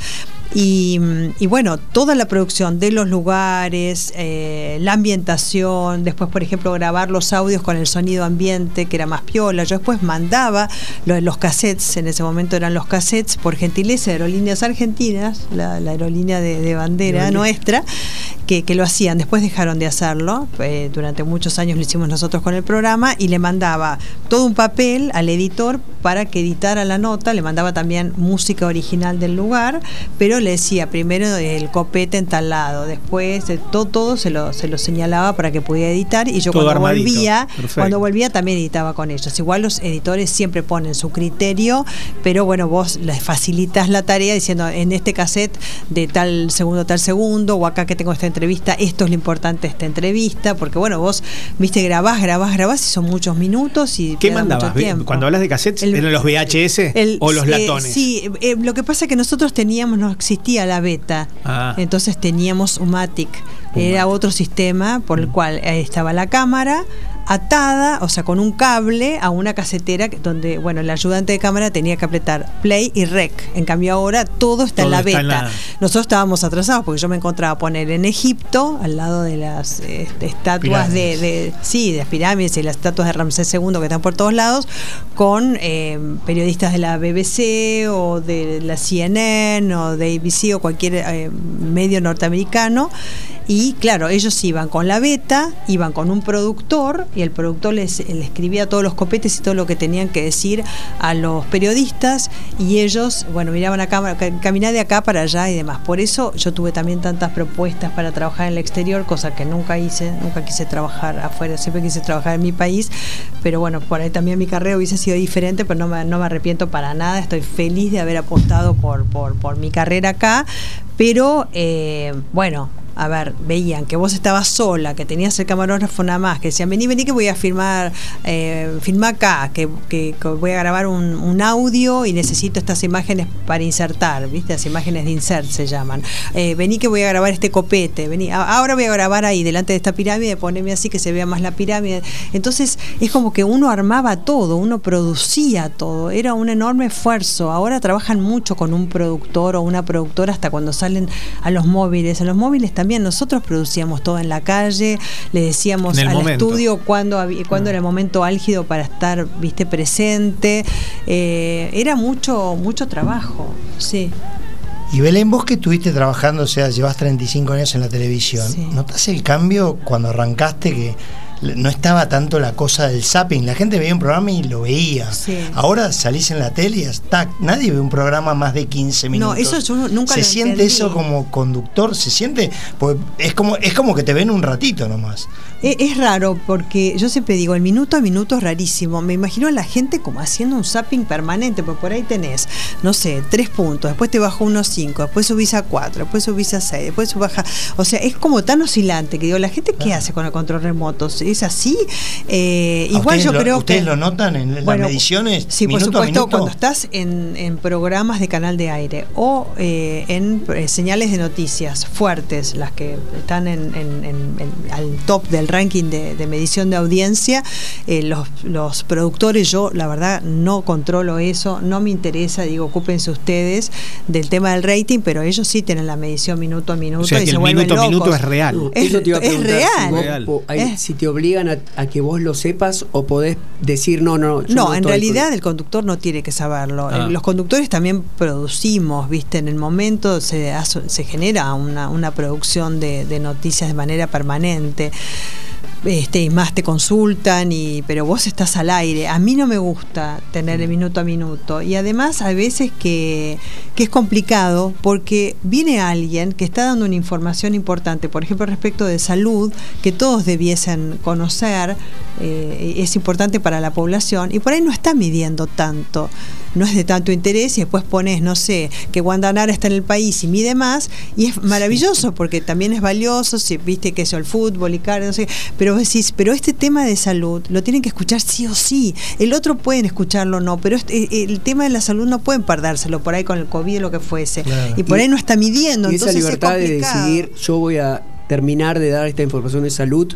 [SPEAKER 4] Y, y bueno, toda la producción de los lugares, eh, la ambientación, después, por ejemplo, grabar los audios con el sonido ambiente, que era más piola. Yo después mandaba los, los cassettes, en ese momento eran los cassettes, por gentileza de Aerolíneas Argentinas, la, la aerolínea de, de bandera nuestra, que, que lo hacían. Después dejaron de hacerlo. eh, durante muchos años lo hicimos nosotros con el programa y le mandaba todo un papel al editor para que editara la nota. Le mandaba también música original del lugar, pero le decía primero el copete en tal lado, después eh, todo, todo se lo, se lo señalaba para que pudiera editar y yo
[SPEAKER 3] Todo
[SPEAKER 4] cuando
[SPEAKER 3] armadito.
[SPEAKER 4] volvía,
[SPEAKER 3] Perfecto.
[SPEAKER 4] cuando volvía también editaba con ellos. Igual los editores siempre ponen su criterio, pero bueno, vos les facilitas la tarea diciendo en este cassette de tal segundo, tal segundo, o acá que tengo esta entrevista, esto es lo importante de esta entrevista, porque bueno, vos, viste, grabás, grabás, grabás y son muchos minutos y
[SPEAKER 3] ¿Qué mandabas? Cuando hablas de cassettes,
[SPEAKER 4] El-
[SPEAKER 3] ¿eran los VHS
[SPEAKER 4] el-
[SPEAKER 3] o los
[SPEAKER 4] eh,
[SPEAKER 3] latones?
[SPEAKER 4] sí, eh, lo que pasa es que nosotros teníamos, no existía la beta,
[SPEAKER 3] Ah.
[SPEAKER 4] entonces teníamos Umatic, era otro sistema por el cual eh, estaba la cámara atada, o sea, con un cable a una casetera donde, bueno, el ayudante de cámara tenía que apretar play y rec. En cambio ahora todo está en la beta.
[SPEAKER 3] la-
[SPEAKER 4] Nosotros estábamos atrasados porque yo me encontraba a poner en Egipto, al lado de las eh, estatuas de- sí, de las pirámides y las estatuas de Ramsés II que están por todos lados, con eh, periodistas de la BBC o de la CNN o de ABC o cualquier eh, medio norteamericano. Y claro, ellos iban con la beta, iban con un productor y el productor les, le escribía todos los copetes y todo lo que tenían que decir a los periodistas y ellos, bueno, miraban a cámara, ca- caminar de acá para allá y demás. Por eso yo tuve también tantas propuestas para trabajar en el exterior, cosa que nunca hice, nunca quise trabajar afuera, siempre quise trabajar en mi país, pero bueno, por ahí también mi carrera hubiese sido diferente, pero no me, no me arrepiento para nada, estoy feliz de haber apostado por, por, por mi carrera acá, pero eh, bueno, a ver, veían que vos estabas sola, que tenías el camarógrafo nada más, que decían, vení, vení que voy a filmar, eh, acá, que, que- voy a grabar un, un audio y necesito estas imágenes para insertar, ¿viste? Las imágenes de insert se llaman. Eh, vení que voy a grabar este copete, vení, ahora voy a grabar ahí, delante de esta pirámide, poneme así que se vea más la pirámide. Entonces, es como que uno armaba todo, uno producía todo, era un enorme esfuerzo. Ahora trabajan mucho con un productor o una productora hasta cuando salen a los móviles. A los móviles también nosotros producíamos todo en la calle, le decíamos al
[SPEAKER 3] momento.
[SPEAKER 4] estudio cuándo, había- cuándo era el momento álgido para estar, viste, presente. Eh, era mucho, mucho trabajo, sí.
[SPEAKER 2] Y Belén, vos que estuviste trabajando, o sea, llevas 35 años en la televisión,
[SPEAKER 4] Sí.
[SPEAKER 2] ¿notás el cambio cuando arrancaste que no estaba tanto la cosa del zapping? La gente veía un programa y lo veía.
[SPEAKER 4] Sí.
[SPEAKER 2] Ahora salís en la tele y está, nadie ve un programa más de 15
[SPEAKER 4] No,
[SPEAKER 2] minutos.
[SPEAKER 4] eso yo nunca
[SPEAKER 2] ¿Se
[SPEAKER 4] lo
[SPEAKER 2] siente
[SPEAKER 4] entendí.
[SPEAKER 2] eso como conductor? ¿Se siente? Pues es como, es como que te ven un ratito nomás.
[SPEAKER 4] E- Es raro porque yo siempre digo, el minuto a minuto es rarísimo. Me imagino a la gente como haciendo un zapping permanente, porque por ahí tenés, no sé, tres puntos, después te bajo unos cinco, después subís a cuatro, después subís a seis, después baja. O sea, es como tan oscilante que digo, ¿la gente qué hace con el control remoto? ¿Es así? Eh,
[SPEAKER 2] ¿A
[SPEAKER 4] igual
[SPEAKER 2] ustedes
[SPEAKER 4] yo
[SPEAKER 2] lo-
[SPEAKER 4] creo
[SPEAKER 2] ¿Ustedes
[SPEAKER 4] que.
[SPEAKER 2] lo notan en las
[SPEAKER 4] Bueno,
[SPEAKER 2] mediciones?
[SPEAKER 4] Sí, por supuesto,
[SPEAKER 2] minuto?
[SPEAKER 4] cuando estás en, en programas de canal de aire o eh, en eh, señales de noticias fuertes, las que están en, en- en- en- al top del ranking de, de medición de audiencia, eh, los, los productores, yo la verdad no controlo eso, no me interesa, digo, ocúpense ustedes del tema del rating, pero ellos sí tienen la medición minuto a minuto.
[SPEAKER 3] O sea
[SPEAKER 4] y
[SPEAKER 3] que
[SPEAKER 4] se
[SPEAKER 3] el
[SPEAKER 4] vuelven
[SPEAKER 3] minuto a minuto es real.
[SPEAKER 4] Es-
[SPEAKER 5] eso te iba a
[SPEAKER 4] es real.
[SPEAKER 5] Si, obligan a, a que vos lo sepas o podés decir no, no. yo
[SPEAKER 4] No, en realidad el conductor no tiene que saberlo.
[SPEAKER 3] Ah.
[SPEAKER 4] Eh, Los conductores también producimos, ¿viste? En el momento se, hace- se genera una, una producción de, de noticias de manera permanente. Este, y más te consultan, y, pero vos estás al aire. A mí no me gusta tener el minuto a minuto. Y además, hay veces que, que es complicado porque viene alguien que está dando una información importante, por ejemplo, respecto de salud, que todos debiesen conocer, eh, es importante para la población, y por ahí no está midiendo tanto, no es de tanto interés, y después pones, no sé, que Wanda Nara está en el país y mide más, y es maravilloso porque también es valioso, si viste que eso, el fútbol y cara, no sé, pero vos decís, pero este tema de salud lo tienen que escuchar sí o sí, el otro pueden escucharlo o no, pero este- eh, el tema de la salud no pueden perdérselo por ahí con el COVID o lo que fuese,
[SPEAKER 2] Claro.
[SPEAKER 4] y por
[SPEAKER 5] Y-
[SPEAKER 4] ahí no está midiendo,
[SPEAKER 5] y esa
[SPEAKER 4] entonces
[SPEAKER 5] libertad
[SPEAKER 4] es
[SPEAKER 5] de decidir, yo voy a terminar de dar esta información de salud,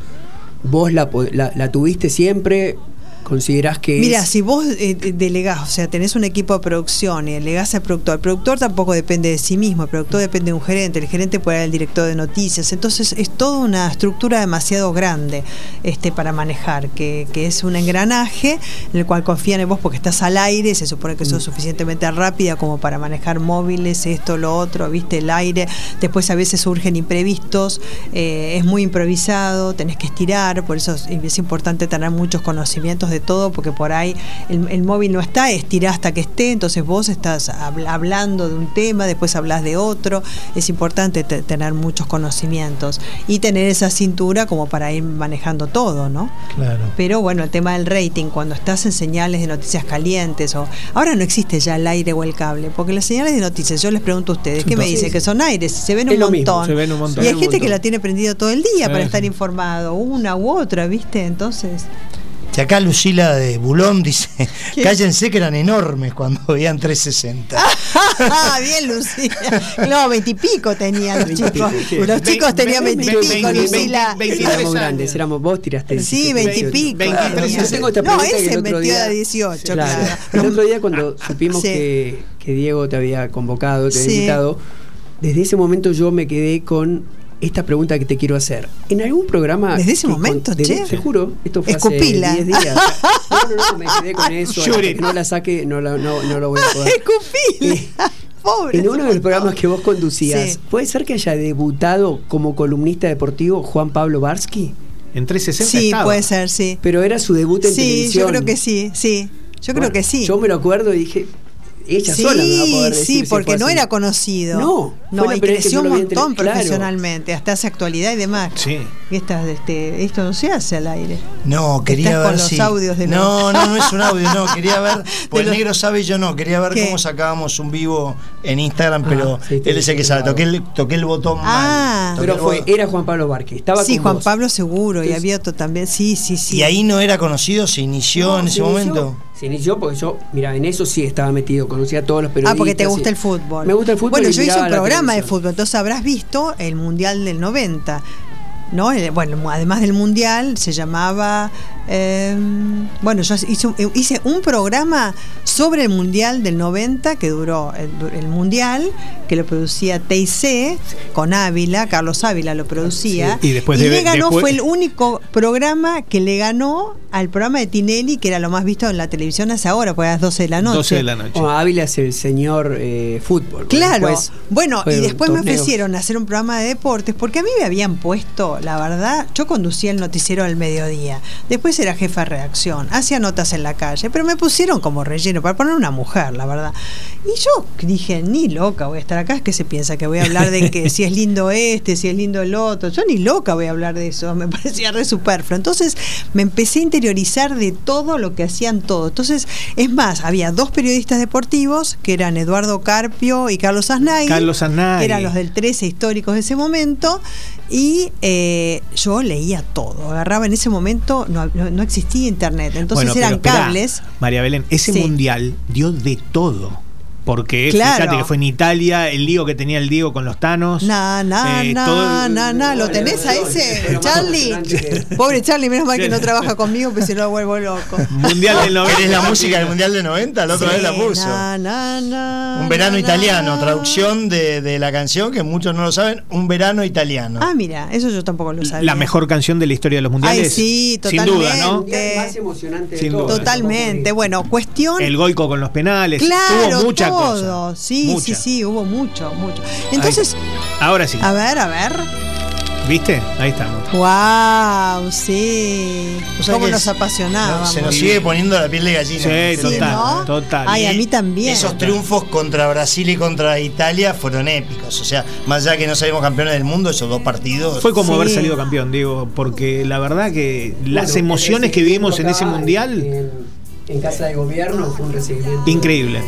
[SPEAKER 5] vos la, la, la tuviste siempre considerás que
[SPEAKER 4] Mira,
[SPEAKER 5] es...
[SPEAKER 4] si vos eh, delegás, o sea, tenés un equipo de producción y delegás al productor, el productor tampoco depende de sí mismo, el productor depende de un gerente, el gerente puede ser el director de noticias, entonces es toda una estructura demasiado grande este, para manejar, que, que es un engranaje en el cual confían en vos porque estás al aire, se supone que sos suficientemente rápida como para manejar móviles, esto, lo otro, viste, el aire, después a veces surgen imprevistos, eh, es muy improvisado, tenés que estirar, por eso es, es importante tener muchos conocimientos de todo, porque por ahí el, el móvil no está, estirá hasta que esté, entonces vos estás habl- hablando de un tema, después hablas de otro, es importante te- tener muchos conocimientos y tener esa cintura como para ir manejando todo, ¿no?
[SPEAKER 2] Claro.
[SPEAKER 4] Pero bueno, el tema del rating, cuando estás en señales de noticias calientes o ahora no existe ya el aire o el cable, porque las señales de noticias, yo les pregunto a ustedes, ¿qué me dicen? Que son aires, se ven un
[SPEAKER 5] mismo,
[SPEAKER 3] se ven un montón.
[SPEAKER 4] Y hay gente que la tiene prendido todo el día para estar informado, una u otra, ¿viste? Entonces,
[SPEAKER 2] Y acá Lucila de Bulón dice, cállense que eran enormes cuando veían 360.
[SPEAKER 4] Ah, bien, Lucila. No, veintipico tenían los chicos. Los chicos tenían veintipico, Lucila.
[SPEAKER 5] éramos grandes, éramos vos tiraste.
[SPEAKER 4] Sí,
[SPEAKER 5] 17,
[SPEAKER 4] veintipico.
[SPEAKER 3] 23
[SPEAKER 5] Yo tengo esta
[SPEAKER 4] No,
[SPEAKER 5] que
[SPEAKER 4] ese
[SPEAKER 5] el otro
[SPEAKER 4] metió
[SPEAKER 5] día-
[SPEAKER 4] a 18, claro.
[SPEAKER 5] El otro día cuando (laughs) supimos
[SPEAKER 4] Sí.
[SPEAKER 5] que, que Diego te había convocado, te había
[SPEAKER 4] Sí.
[SPEAKER 5] invitado, desde ese momento yo me quedé con esta pregunta que te quiero hacer. En algún programa...
[SPEAKER 4] ¿Desde ese momento,
[SPEAKER 5] desde-
[SPEAKER 4] che?
[SPEAKER 5] Te juro, esto fue
[SPEAKER 4] Escupila.
[SPEAKER 5] hace 10 días. (laughs) No, no, no, me quedé con eso. Que no la saque, no, la- no, no lo voy a poder.
[SPEAKER 4] Escupila. (laughs) Pobre.
[SPEAKER 5] En uno de los programas que vos conducías,
[SPEAKER 4] Sí.
[SPEAKER 5] ¿puede ser que haya debutado como columnista deportivo Juan Pablo Barsky?
[SPEAKER 3] En 360
[SPEAKER 4] Sí,
[SPEAKER 3] estaba.
[SPEAKER 4] puede ser, sí.
[SPEAKER 5] Pero era su debut en
[SPEAKER 4] Sí,
[SPEAKER 5] televisión.
[SPEAKER 4] yo creo que sí, sí. Yo creo que sí.
[SPEAKER 5] Yo me lo acuerdo y dije, ella
[SPEAKER 4] sí,
[SPEAKER 5] sola me va a poder decir
[SPEAKER 4] sí, porque no
[SPEAKER 5] así.
[SPEAKER 4] era conocido.
[SPEAKER 5] No, fue
[SPEAKER 4] no
[SPEAKER 5] la
[SPEAKER 4] y creció un montón
[SPEAKER 5] claro.
[SPEAKER 4] profesionalmente, hasta hace actualidad y demás.
[SPEAKER 3] Sí.
[SPEAKER 4] Y estas, este, esto no se hace al aire.
[SPEAKER 2] No, quería
[SPEAKER 4] Estás
[SPEAKER 2] ver
[SPEAKER 4] con los
[SPEAKER 2] si-
[SPEAKER 4] audios de
[SPEAKER 2] No, no, no es un audio, no, quería ver, (laughs) pues
[SPEAKER 4] los-
[SPEAKER 2] el negro sabe y yo no, quería ver
[SPEAKER 4] ¿Qué?
[SPEAKER 2] cómo sacábamos un vivo en Instagram, pero
[SPEAKER 5] sí,
[SPEAKER 2] él es el que sabe, toqué el, toqué el botón
[SPEAKER 4] Ah.
[SPEAKER 2] mal.
[SPEAKER 5] Pero fue, era Juan Pablo Barsky. Estaba
[SPEAKER 4] Sí,
[SPEAKER 5] con
[SPEAKER 4] Juan
[SPEAKER 5] vos.
[SPEAKER 4] Pablo seguro, y había otro también. Sí, sí, sí.
[SPEAKER 2] Y ahí no era conocido, se inició
[SPEAKER 5] No,
[SPEAKER 2] en
[SPEAKER 5] se
[SPEAKER 2] ese
[SPEAKER 5] inició-
[SPEAKER 2] momento.
[SPEAKER 5] Se inició porque yo, mira, en eso sí estaba metido, conocía a todos los periodistas.
[SPEAKER 4] Ah, porque te gusta el fútbol.
[SPEAKER 5] Me gusta el fútbol.
[SPEAKER 4] Bueno, yo hice un programa de fútbol, entonces habrás visto el Mundial del 90. ¿No? El- bueno, además del Mundial, se llamaba. eh, bueno, yo hice, un- hice un programa sobre el Mundial del 90 que duró el, el Mundial, que lo producía TIC con Ávila, Carlos Ávila lo producía.
[SPEAKER 3] Sí. Y después
[SPEAKER 4] y
[SPEAKER 3] de-
[SPEAKER 4] le ganó,
[SPEAKER 3] después-
[SPEAKER 4] fue el único programa que le ganó al programa de Tinelli, que era lo más visto en la televisión hace ahora, pues a las 12 de la noche.
[SPEAKER 3] 12 de la noche.
[SPEAKER 5] Bueno, Ávila es el señor eh, fútbol.
[SPEAKER 4] Claro.
[SPEAKER 5] Después
[SPEAKER 4] bueno, y después me ofrecieron hacer un programa de deportes, porque a mí me habían puesto, la verdad, yo conducía el noticiero al mediodía, después era jefa de redacción, hacía notas en la calle, pero me pusieron como relleno para poner una mujer, la verdad. Y yo dije, ni loca voy a estar acá, es que se piensa que voy a hablar de que (laughs) si es lindo este, si es lindo el otro, yo ni loca voy a hablar de eso, me (laughs) parecía re superfluo. Entonces me empecé a interiorizar de todo lo que hacían todos. Entonces, es más, había dos periodistas deportivos, que eran Eduardo Carpio y Carlos Aznay,
[SPEAKER 3] Carlos Aznay.
[SPEAKER 4] que eran los del 13 históricos de ese momento, y eh, yo leía todo, agarraba en ese momento, no, no- no existía internet, entonces
[SPEAKER 3] Bueno,
[SPEAKER 4] eran
[SPEAKER 3] esperá,
[SPEAKER 4] cables.
[SPEAKER 3] María Belén, ese
[SPEAKER 4] Sí.
[SPEAKER 3] mundial dio de todo. Porque
[SPEAKER 4] Claro.
[SPEAKER 3] fíjate que fue en Italia, el lío que tenía el Diego con los Tanos.
[SPEAKER 4] Na, na,
[SPEAKER 3] eh,
[SPEAKER 4] na,
[SPEAKER 3] todo-
[SPEAKER 4] na, na, ¿lo tenés a ese? Charlie. Pobre Charlie, menos mal que no trabaja conmigo, porque si no lo vuelvo loco.
[SPEAKER 3] Mundial del 90.
[SPEAKER 2] ¿Querés la música del Mundial de 90? La otra
[SPEAKER 4] Sí,
[SPEAKER 2] vez la puso.
[SPEAKER 4] na, na, na,
[SPEAKER 2] Un verano
[SPEAKER 4] na,
[SPEAKER 2] italiano, traducción de, de la canción que muchos no lo saben, un verano italiano.
[SPEAKER 4] Ah, mira, eso yo tampoco lo sabía.
[SPEAKER 3] La mejor canción de la historia de los mundiales.
[SPEAKER 4] Ay, sí,
[SPEAKER 3] Sin duda, ¿no?
[SPEAKER 4] totalmente.
[SPEAKER 5] El más emocionante de
[SPEAKER 3] duda.
[SPEAKER 4] Totalmente. Bueno, cuestión.
[SPEAKER 3] El Goico con los penales.
[SPEAKER 4] claro,
[SPEAKER 3] Tuvo mucha
[SPEAKER 4] todo.
[SPEAKER 3] cosa.
[SPEAKER 4] Sí,
[SPEAKER 3] Mucha.
[SPEAKER 4] sí, sí, hubo mucho, mucho. Entonces,
[SPEAKER 3] Ahora sí.
[SPEAKER 4] a ver, a ver.
[SPEAKER 3] ¿Viste? Ahí estamos.
[SPEAKER 4] Wow, sí.
[SPEAKER 2] O sea
[SPEAKER 4] Cómo nos apasionaba.
[SPEAKER 2] Se nos sigue poniendo la piel de gallina.
[SPEAKER 3] Sí, total,
[SPEAKER 4] ¿no?
[SPEAKER 3] total.
[SPEAKER 4] Ay, a mí también.
[SPEAKER 2] Esos triunfos contra Brasil y contra Italia fueron épicos. O sea, más allá que no salimos campeones del mundo, esos dos partidos.
[SPEAKER 3] Fue como
[SPEAKER 4] Sí.
[SPEAKER 3] haber salido campeón, digo, porque la verdad que las
[SPEAKER 5] Bueno,
[SPEAKER 3] emociones que vivimos en ese mundial,
[SPEAKER 5] En, casa de gobierno fue un recibimiento.
[SPEAKER 3] Increíble.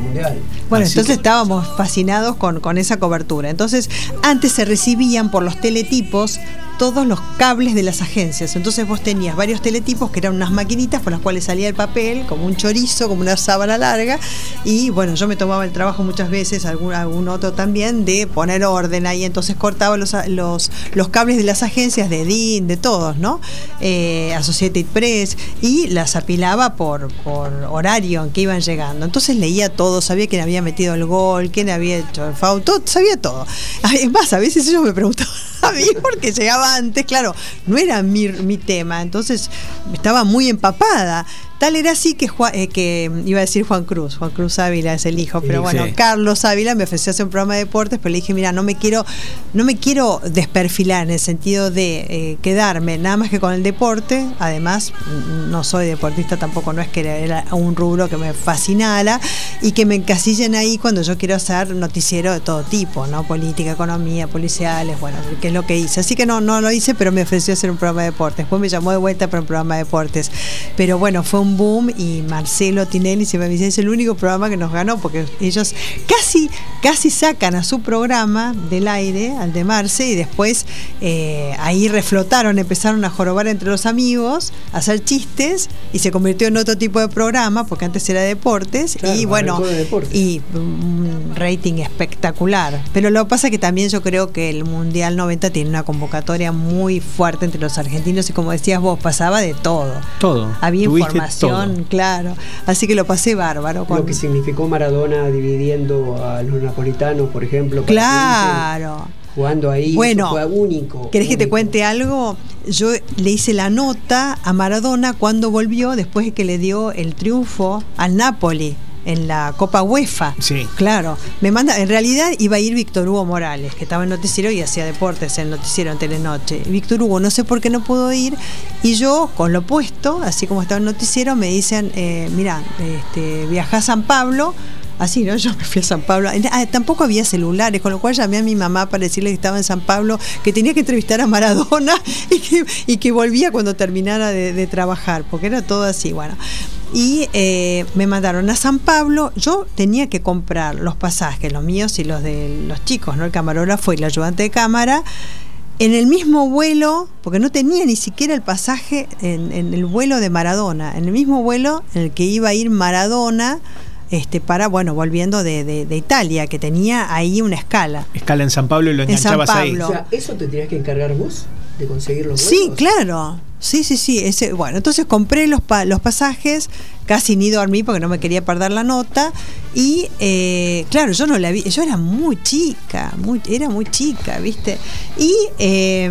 [SPEAKER 5] mundial.
[SPEAKER 4] Bueno,
[SPEAKER 3] Así
[SPEAKER 4] entonces
[SPEAKER 3] que-
[SPEAKER 4] estábamos fascinados con, con esa cobertura. Entonces, antes se recibían por los teletipos todos los cables de las agencias. Entonces vos tenías varios teletipos que eran unas maquinitas por las cuales salía el papel, como un chorizo, como una sábana larga. Y bueno, yo me tomaba el trabajo muchas veces, algún, algún otro también, de poner orden ahí. Entonces cortaba los, los, los cables de las agencias, de DIN, de todos, ¿no? Eh, Associated Press, y las apilaba por, por horario en que iban llegando. Entonces leía todo, sabía quién había metido el gol, quién había hecho el foul, todo, sabía todo. Es más, a veces ellos me preguntaban a mí porque llegaba antes, claro, no era mi, mi tema, entonces estaba muy empapada. Tal era así que, Juan- eh, que iba a decir Juan Cruz, Juan Cruz Ávila es el hijo, pero
[SPEAKER 3] Sí.
[SPEAKER 4] bueno, Carlos Ávila me ofreció hacer un programa de deportes, pero le dije, mira, no me quiero, no me quiero desperfilar en el sentido de eh, quedarme nada más que con el deporte. Además, no soy deportista tampoco, no es que era un rubro que me fascinara y que me encasillen ahí cuando yo quiero hacer noticiero de todo tipo, ¿no? Política, economía, policiales, bueno, que es lo que hice. Así que no, no lo hice, pero me ofreció hacer un programa de deportes. Después me llamó de vuelta para un programa de deportes. Pero bueno, fue boom y Marcelo Tinelli siempre me dice, es el único programa que nos ganó, porque ellos casi, casi sacan a su programa del aire, al de Marce, y después eh, ahí reflotaron, empezaron a jorobar entre los amigos, a hacer chistes, y se convirtió en otro tipo de programa, porque antes era de deportes,
[SPEAKER 5] Claro,
[SPEAKER 4] y bueno,
[SPEAKER 5] arrancó de deportes.
[SPEAKER 4] y un rating espectacular. Pero lo que pasa es que también yo creo que el Mundial 90 tiene una convocatoria muy fuerte entre los argentinos, y como decías vos, pasaba de todo.
[SPEAKER 3] Todo.
[SPEAKER 4] Había
[SPEAKER 3] Tuviste
[SPEAKER 4] información,
[SPEAKER 3] todo.
[SPEAKER 4] claro. Así que lo pasé bárbaro. Con...
[SPEAKER 5] Lo que significó Maradona dividiendo a los napolitanos, por ejemplo.
[SPEAKER 4] Claro.
[SPEAKER 5] Jugando ahí,
[SPEAKER 4] Bueno,
[SPEAKER 5] único.
[SPEAKER 4] ¿Querés que te cuente algo? Yo le hice la nota a Maradona cuando volvió después de que le dio el triunfo al Napoli en la Copa UEFA.
[SPEAKER 3] Sí.
[SPEAKER 4] Claro. Me manda, en realidad iba a ir Víctor Hugo Morales, que estaba en noticiero y hacía deportes en noticiero en Telenoche. Víctor Hugo no sé por qué no pudo ir y yo con lo puesto, así como estaba en noticiero, me dicen, eh, mira, este, viajá a San Pablo. Así, ¿no? Yo me fui a San Pablo. Ah, tampoco había celulares, con lo cual llamé a mi mamá para decirle que estaba en San Pablo, que tenía que entrevistar a Maradona (laughs) y que, y que volvía cuando terminara de, trabajar, porque era todo así, bueno. Y eh, me mandaron a San Pablo. Yo tenía que comprar los pasajes, los míos y los de los chicos, ¿no? El camarógrafo y el ayudante de cámara. En el mismo vuelo, porque no tenía ni siquiera el pasaje en el vuelo de Maradona, en el mismo vuelo en el que iba a ir Maradona este, para, bueno, volviendo de, de- de Italia, que tenía ahí una escala.
[SPEAKER 3] Escala en San Pablo y lo
[SPEAKER 4] En San
[SPEAKER 3] enganchabas ahí.
[SPEAKER 5] O sea, ¿eso te tenías que encargar vos? ¿De conseguir los
[SPEAKER 4] Sí, claro. Sí, sí, sí. Ese, bueno, entonces compré los, pa- los pasajes, casi ni dormí porque no me quería perder la nota. Y eh, claro, yo no la vi, yo era muy chica, muy, era muy chica, ¿viste? Y eh,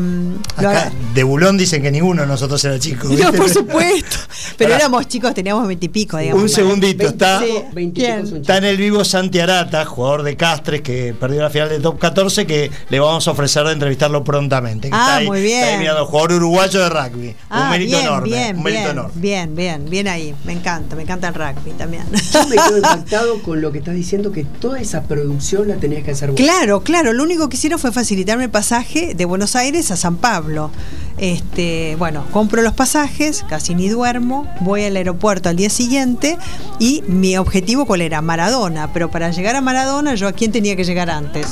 [SPEAKER 2] Acá, de Bulón dicen que ninguno de nosotros era chico.
[SPEAKER 4] No,
[SPEAKER 2] ¿viste?
[SPEAKER 4] por supuesto. (laughs) Pero éramos chicos, teníamos veintipico, digamos.
[SPEAKER 2] Un segundito, está,
[SPEAKER 4] Sí.
[SPEAKER 5] Veintipico
[SPEAKER 4] ¿Quién?
[SPEAKER 5] son
[SPEAKER 2] está en el vivo Santi Arata, jugador de Castres que perdió la final de Top 14, que le vamos a ofrecer de entrevistarlo prontamente.
[SPEAKER 4] Ah,
[SPEAKER 2] está ahí,
[SPEAKER 4] muy bien.
[SPEAKER 2] Está ahí mirando, jugador uruguayo de rugby.
[SPEAKER 4] Ah,
[SPEAKER 2] un mérito
[SPEAKER 4] bien,
[SPEAKER 2] enorme.
[SPEAKER 4] bien,
[SPEAKER 2] un mérito
[SPEAKER 4] bien,
[SPEAKER 2] enorme.
[SPEAKER 4] bien, bien, bien ahí. Me encanta, me encanta el rugby también.
[SPEAKER 5] Yo me quedo (laughs) impactado con lo que estás diciendo, que toda esa producción la tenías que hacer vos.
[SPEAKER 4] Claro, claro. Lo único que hicieron fue facilitarme el pasaje de Buenos Aires a San Pablo. Este, bueno, compro los pasajes, casi ni duermo, voy al aeropuerto al día siguiente y mi objetivo cuál era Maradona, pero para llegar a Maradona yo a quién tenía que llegar antes.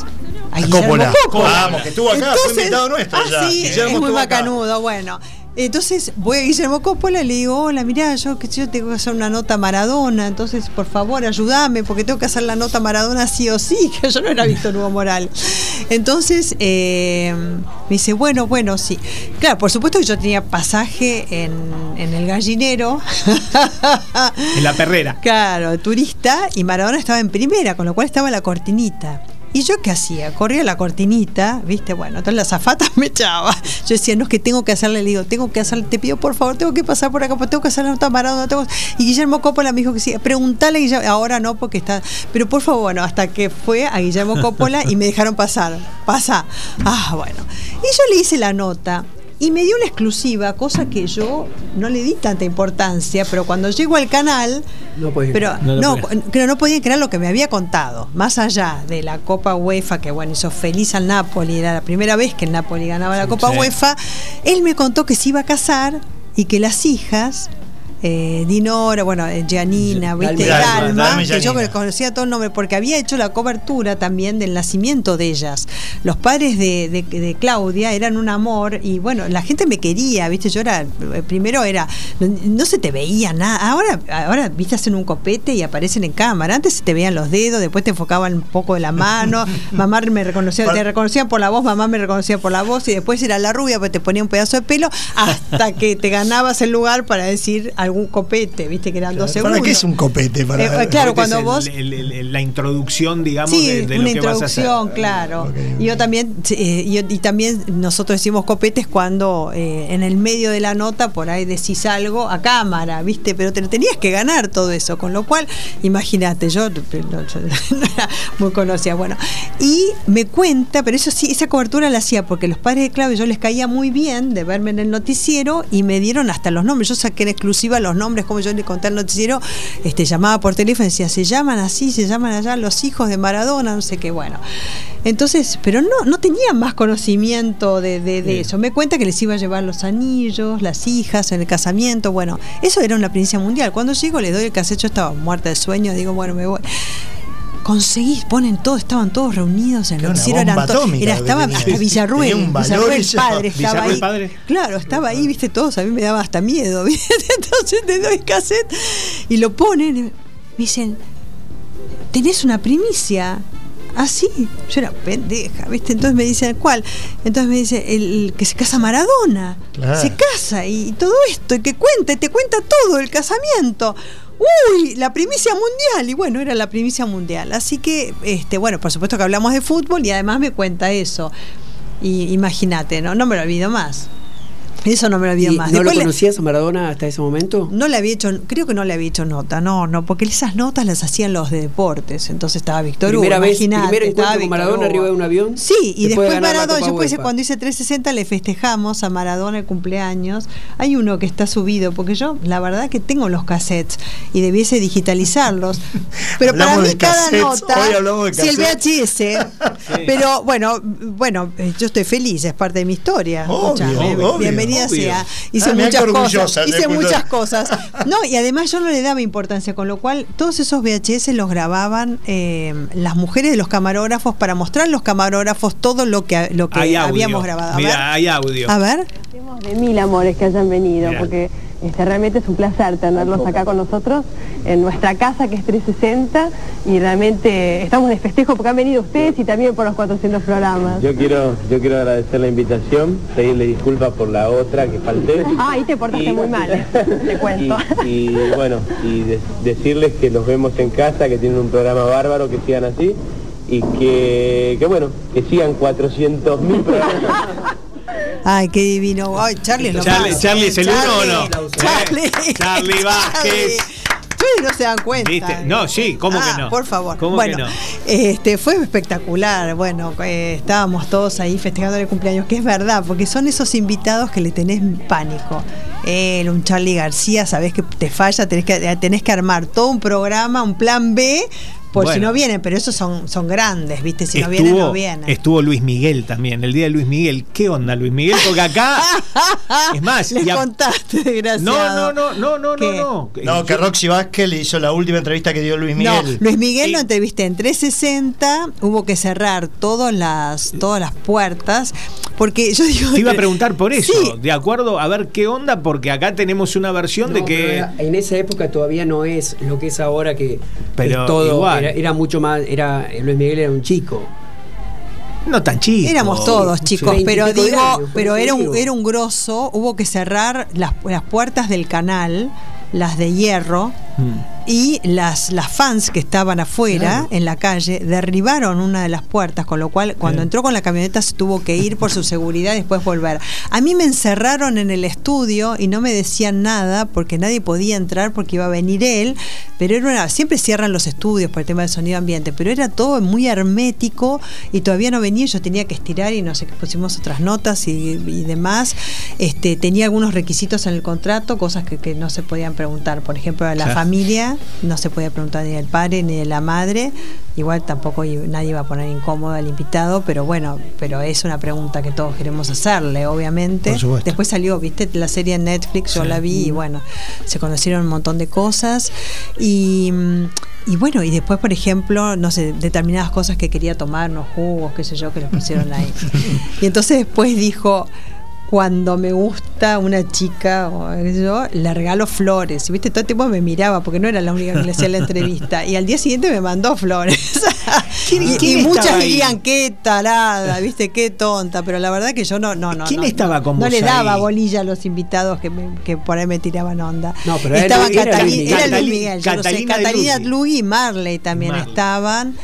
[SPEAKER 4] A
[SPEAKER 2] A
[SPEAKER 4] Guillermo
[SPEAKER 2] Coppola.
[SPEAKER 4] Coppola.
[SPEAKER 2] Vamos, que estuvo acá, fue invitado nuestro
[SPEAKER 4] Ah,
[SPEAKER 2] ya.
[SPEAKER 4] sí, es muy
[SPEAKER 2] acá.
[SPEAKER 4] bacanudo, bueno. Entonces voy a Guillermo Coppola y le digo, hola, mirá, yo que yo tengo que hacer una nota Maradona, entonces por favor ayúdame, porque tengo que hacer la nota Maradona sí o sí, (laughs) que yo no era Víctor Hugo Moral. Entonces eh, me dice, bueno, bueno, sí. Claro, por supuesto que yo tenía pasaje en, en el gallinero.
[SPEAKER 3] En la perrera.
[SPEAKER 4] Claro, turista y Maradona estaba en primera, con lo cual estaba la cortinita. ¿Y yo qué hacía? Corría la cortinita, ¿viste? Bueno, entonces la zafata (laughs) me echaba. Yo decía, no, es que tengo que hacerle, le digo, tengo que hacerle, te pido por favor, tengo que pasar por acá, porque tengo que hacer la nota a Maradona. Tengo... Y Guillermo Coppola me dijo que sí, preguntale a Guillermo, ahora no, porque está, pero por favor, bueno, hasta que fue a Guillermo Coppola y me dejaron pasar. Pasa. Ah, bueno. Y yo le hice la nota. Y me dio una exclusiva, cosa que yo no le di tanta importancia, pero cuando llego al canal,
[SPEAKER 5] No podés
[SPEAKER 4] pero
[SPEAKER 3] No
[SPEAKER 4] no,
[SPEAKER 3] podía.
[SPEAKER 4] pero no podía creer lo que me había contado. Más allá de la Copa UEFA, que bueno, hizo feliz al Napoli, era la primera vez que el Napoli ganaba la Copa
[SPEAKER 3] sí.
[SPEAKER 4] UEFA, él me contó que se iba a casar y que las hijas eh, Dinora, bueno, eh, Gianina, ¿viste?
[SPEAKER 2] Dalma,
[SPEAKER 4] Dalma,
[SPEAKER 2] Dalma
[SPEAKER 4] que yo conocía todo el nombre, porque había hecho la cobertura también del nacimiento de ellas. Los padres de, de- de Claudia eran un amor y bueno, la gente me quería, ¿viste? Yo era, eh, primero era, no, se te veía nada. Ahora, ahora, ¿viste? Hacen un copete y aparecen en cámara. Antes se te veían los dedos, después te enfocaban un poco de la mano. (laughs) mamá me reconocía, te reconocían por la voz, mamá me reconocía por la voz y después era la rubia, pues te ponía un pedazo de pelo hasta que te ganabas el lugar para decir algún copete, ¿viste? Que eran dos segundos.
[SPEAKER 2] ¿Para qué es un copete? Para
[SPEAKER 4] Eh, claro, cuando
[SPEAKER 3] el-
[SPEAKER 4] vos-
[SPEAKER 3] el- el- el- la introducción, digamos,
[SPEAKER 4] Sí,
[SPEAKER 3] de, de lo
[SPEAKER 4] una
[SPEAKER 3] que vas a hacer.
[SPEAKER 4] introducción, claro.
[SPEAKER 2] Ok,
[SPEAKER 4] Y yo también, eh, yo- y también nosotros decimos copetes cuando eh, en el medio de la nota por ahí decís algo a cámara, ¿viste? Pero te lo tenías que ganar todo eso, con lo cual, imagínate, yo, (laughs) no, yo no era muy conocida, bueno. Y me cuenta, pero eso sí, esa cobertura la hacía porque los padres de Claudio yo les caía muy bien de verme en el noticiero y me dieron hasta los nombres. Yo saqué en exclusiva los nombres, como yo le conté al noticiero, este, llamaba por teléfono y decía, se llaman así, se llaman allá los hijos de Maradona, no sé qué, bueno. Entonces, pero no, no tenía más conocimiento de, de- de eso. Me cuenta que les iba a llevar los anillos, las hijas en el casamiento. Bueno, eso era una primicia mundial. Cuando llego, les doy el cassette, yo estaba muerta de sueño, digo, bueno, me voy. Conseguí, ponen todo, estaban todos reunidos en el noticiero, era, estaba hasta Villarruel,
[SPEAKER 2] un
[SPEAKER 4] Villarruel padre estaba
[SPEAKER 3] Villarruel
[SPEAKER 4] ahí.
[SPEAKER 3] padre.
[SPEAKER 4] Claro, estaba ahí, viste, todos, a mí me daba hasta miedo, (laughs) ¿viste? Entonces te doy cassette y lo ponen, y me dicen, tenés una primicia. Así, yo era pendeja, ¿viste? Entonces me dicen, ¿cuál? Entonces me dice, el, el que se casa Maradona.
[SPEAKER 2] Claro.
[SPEAKER 4] Se casa y, y todo esto, y que cuenta, y te cuenta todo el casamiento. Uy, la primicia mundial. Y bueno, era la primicia mundial. Así que, este, bueno, por supuesto que hablamos de fútbol y además me cuenta eso. Y imagínate, ¿no? No me lo olvido más. Eso no me lo
[SPEAKER 5] ¿Y
[SPEAKER 4] más.
[SPEAKER 5] ¿No lo
[SPEAKER 4] le-
[SPEAKER 5] conocías a Maradona hasta ese momento?
[SPEAKER 4] no le había hecho, creo que no le había hecho nota, no, no, porque esas notas las hacían los de deportes. Entonces estaba Víctor Hugo,
[SPEAKER 5] Primera vez,
[SPEAKER 4] imagínate, estaba
[SPEAKER 5] con Maradona arriba de un avión.
[SPEAKER 4] Sí, y
[SPEAKER 5] después
[SPEAKER 4] Maradona, yo pues, cuando hice 360 le festejamos a Maradona el cumpleaños. Hay uno que está subido, porque yo la verdad que tengo los cassettes y debiese digitalizarlos. (laughs) Pero para
[SPEAKER 2] Hablamos
[SPEAKER 4] mí
[SPEAKER 2] de
[SPEAKER 4] cada
[SPEAKER 2] cassettes,
[SPEAKER 4] nota,
[SPEAKER 2] hoy hablamos de
[SPEAKER 4] si el. VHS, (laughs) pero bueno, bueno, eh, yo estoy feliz, es parte de mi historia.
[SPEAKER 2] Obvio, obvio,
[SPEAKER 4] bienvenida
[SPEAKER 2] obvio.
[SPEAKER 4] sea. Hice
[SPEAKER 2] Ah, qué
[SPEAKER 4] muchas cosas, hice muchas cosas. No, y además yo no le daba importancia, con lo cual todos esos VHS los grababan eh, las mujeres de los camarógrafos para mostrar a los camarógrafos todo lo que, lo que habíamos grabado. A
[SPEAKER 3] Mira,
[SPEAKER 4] ver.
[SPEAKER 3] hay audio.
[SPEAKER 4] A ver.
[SPEAKER 6] De mil amores que hayan venido,
[SPEAKER 3] Mirá.
[SPEAKER 6] porque este, realmente es un placer tenerlos acá con nosotros en nuestra casa que es 360 y realmente estamos de festejo porque han venido ustedes y también por los 400 programas.
[SPEAKER 7] Yo quiero, yo quiero agradecer la invitación, pedirle disculpas por la otra que falté.
[SPEAKER 6] Ah, ahí te portaste
[SPEAKER 7] Y-
[SPEAKER 6] muy mal, eh, te (laughs) cuento.
[SPEAKER 7] Y, y, bueno, y de- decirles que los vemos en casa, que tienen un programa bárbaro, que sigan así y que, que bueno, que sigan 400 mil programas. (laughs)
[SPEAKER 4] Ay, qué divino. Ay, Charlie lo
[SPEAKER 3] Charlie-
[SPEAKER 4] más.
[SPEAKER 3] Charlie es el uno o no?
[SPEAKER 4] Charlie.
[SPEAKER 3] Eh, Charlie Vázquez.
[SPEAKER 4] Ustedes no se dan cuenta.
[SPEAKER 3] ¿Viste? No, sí, ¿cómo
[SPEAKER 4] Ah,
[SPEAKER 3] que no?
[SPEAKER 4] Por favor.
[SPEAKER 3] ¿Cómo
[SPEAKER 4] bueno,
[SPEAKER 3] que no?
[SPEAKER 4] este fue espectacular. Bueno, eh, estábamos todos ahí festejando el cumpleaños, que es verdad, porque son esos invitados que le tenés pánico. Él, un Charlie García, sabés que te falla, tenés que, tenés que armar todo un programa, un plan B, por si no vienen, pero esos son, son grandes, ¿viste? Si no vienen, no vienen.
[SPEAKER 3] estuvo Luis Miguel también, el día de Luis Miguel. ¿Qué onda Luis Miguel? Porque acá. (laughs) es más,
[SPEAKER 4] Les
[SPEAKER 3] a-
[SPEAKER 4] contaste,
[SPEAKER 3] no, no, no, no, no,
[SPEAKER 4] ¿Qué?
[SPEAKER 3] no, no.
[SPEAKER 2] No, que Roxy Vázquez le hizo la última entrevista que dio Luis
[SPEAKER 4] No,
[SPEAKER 2] Miguel.
[SPEAKER 4] Luis Miguel
[SPEAKER 3] Y-
[SPEAKER 4] lo entrevisté en 360, hubo que cerrar todas las, todas las puertas, porque yo digo...
[SPEAKER 3] Te iba a preguntar por eso,
[SPEAKER 4] Sí,
[SPEAKER 3] de acuerdo, a ver qué onda, porque acá tenemos una versión de
[SPEAKER 5] No,
[SPEAKER 3] que.
[SPEAKER 5] en esa época todavía no es lo que es ahora que
[SPEAKER 3] Pero
[SPEAKER 5] es todo
[SPEAKER 3] igual.
[SPEAKER 5] Era, era mucho más era Luis Miguel era un chico
[SPEAKER 3] No tan chico.
[SPEAKER 4] Éramos todos chicos,
[SPEAKER 5] Sí.
[SPEAKER 4] pero digo,
[SPEAKER 5] años,
[SPEAKER 4] pero era un, era un grosso, hubo que cerrar las, las puertas del canal, las de hierro,
[SPEAKER 3] Mm.
[SPEAKER 4] Y las, las fans que estaban afuera en la calle derribaron una de las puertas, con lo cual cuando entró con la camioneta se tuvo que ir por su seguridad y después volver. A mí me encerraron en el estudio y no me decían nada porque nadie podía entrar porque iba a venir él, pero era una, siempre cierran los estudios por el tema del sonido ambiente, pero era todo muy hermético y todavía no venía, yo tenía que estirar y no sé pusimos otras notas y, y demás. Este, tenía algunos requisitos en el contrato, cosas que, que no se podían preguntar. Por ejemplo, a la
[SPEAKER 3] Claro.
[SPEAKER 4] familia no se podía preguntar ni del padre ni de la madre. Igual tampoco nadie iba a poner incómodo al invitado, pero bueno, pero es una pregunta que todos queremos hacerle, obviamente.
[SPEAKER 2] Por.
[SPEAKER 4] Después salió, viste, la serie en Netflix, yo la vi y bueno, se conocieron un montón de cosas. Y, y bueno, y después, por ejemplo, no sé, determinadas cosas que quería tomar, unos jugos, qué sé yo, que le pusieron ahí. (laughs) y entonces después dijo, cuando me gusta una chica o sé yo, le regalo flores. Y viste, todo el tiempo me miraba porque no era la única que le hacía la entrevista. Y al día siguiente me mandó flores. (laughs)
[SPEAKER 3] ¿Quién-
[SPEAKER 4] y,
[SPEAKER 3] quién
[SPEAKER 4] y muchas
[SPEAKER 3] estaba ahí?
[SPEAKER 4] dirían, qué tarada, viste, qué tonta. Pero la verdad que yo no, no, no.
[SPEAKER 3] ¿Quién
[SPEAKER 4] no,
[SPEAKER 3] estaba
[SPEAKER 4] no,
[SPEAKER 3] con
[SPEAKER 4] No
[SPEAKER 3] vos
[SPEAKER 4] le daba
[SPEAKER 3] ahí?
[SPEAKER 4] bolilla a los invitados que, me- que por ahí me tiraban onda.
[SPEAKER 5] No, pero Luis- era
[SPEAKER 4] Catalina, era. Luis Miguel, yo sé.
[SPEAKER 3] Catalina de
[SPEAKER 4] Catalina
[SPEAKER 3] Lucy.
[SPEAKER 4] Tlugi y Marley también
[SPEAKER 3] Marley.
[SPEAKER 4] estaban.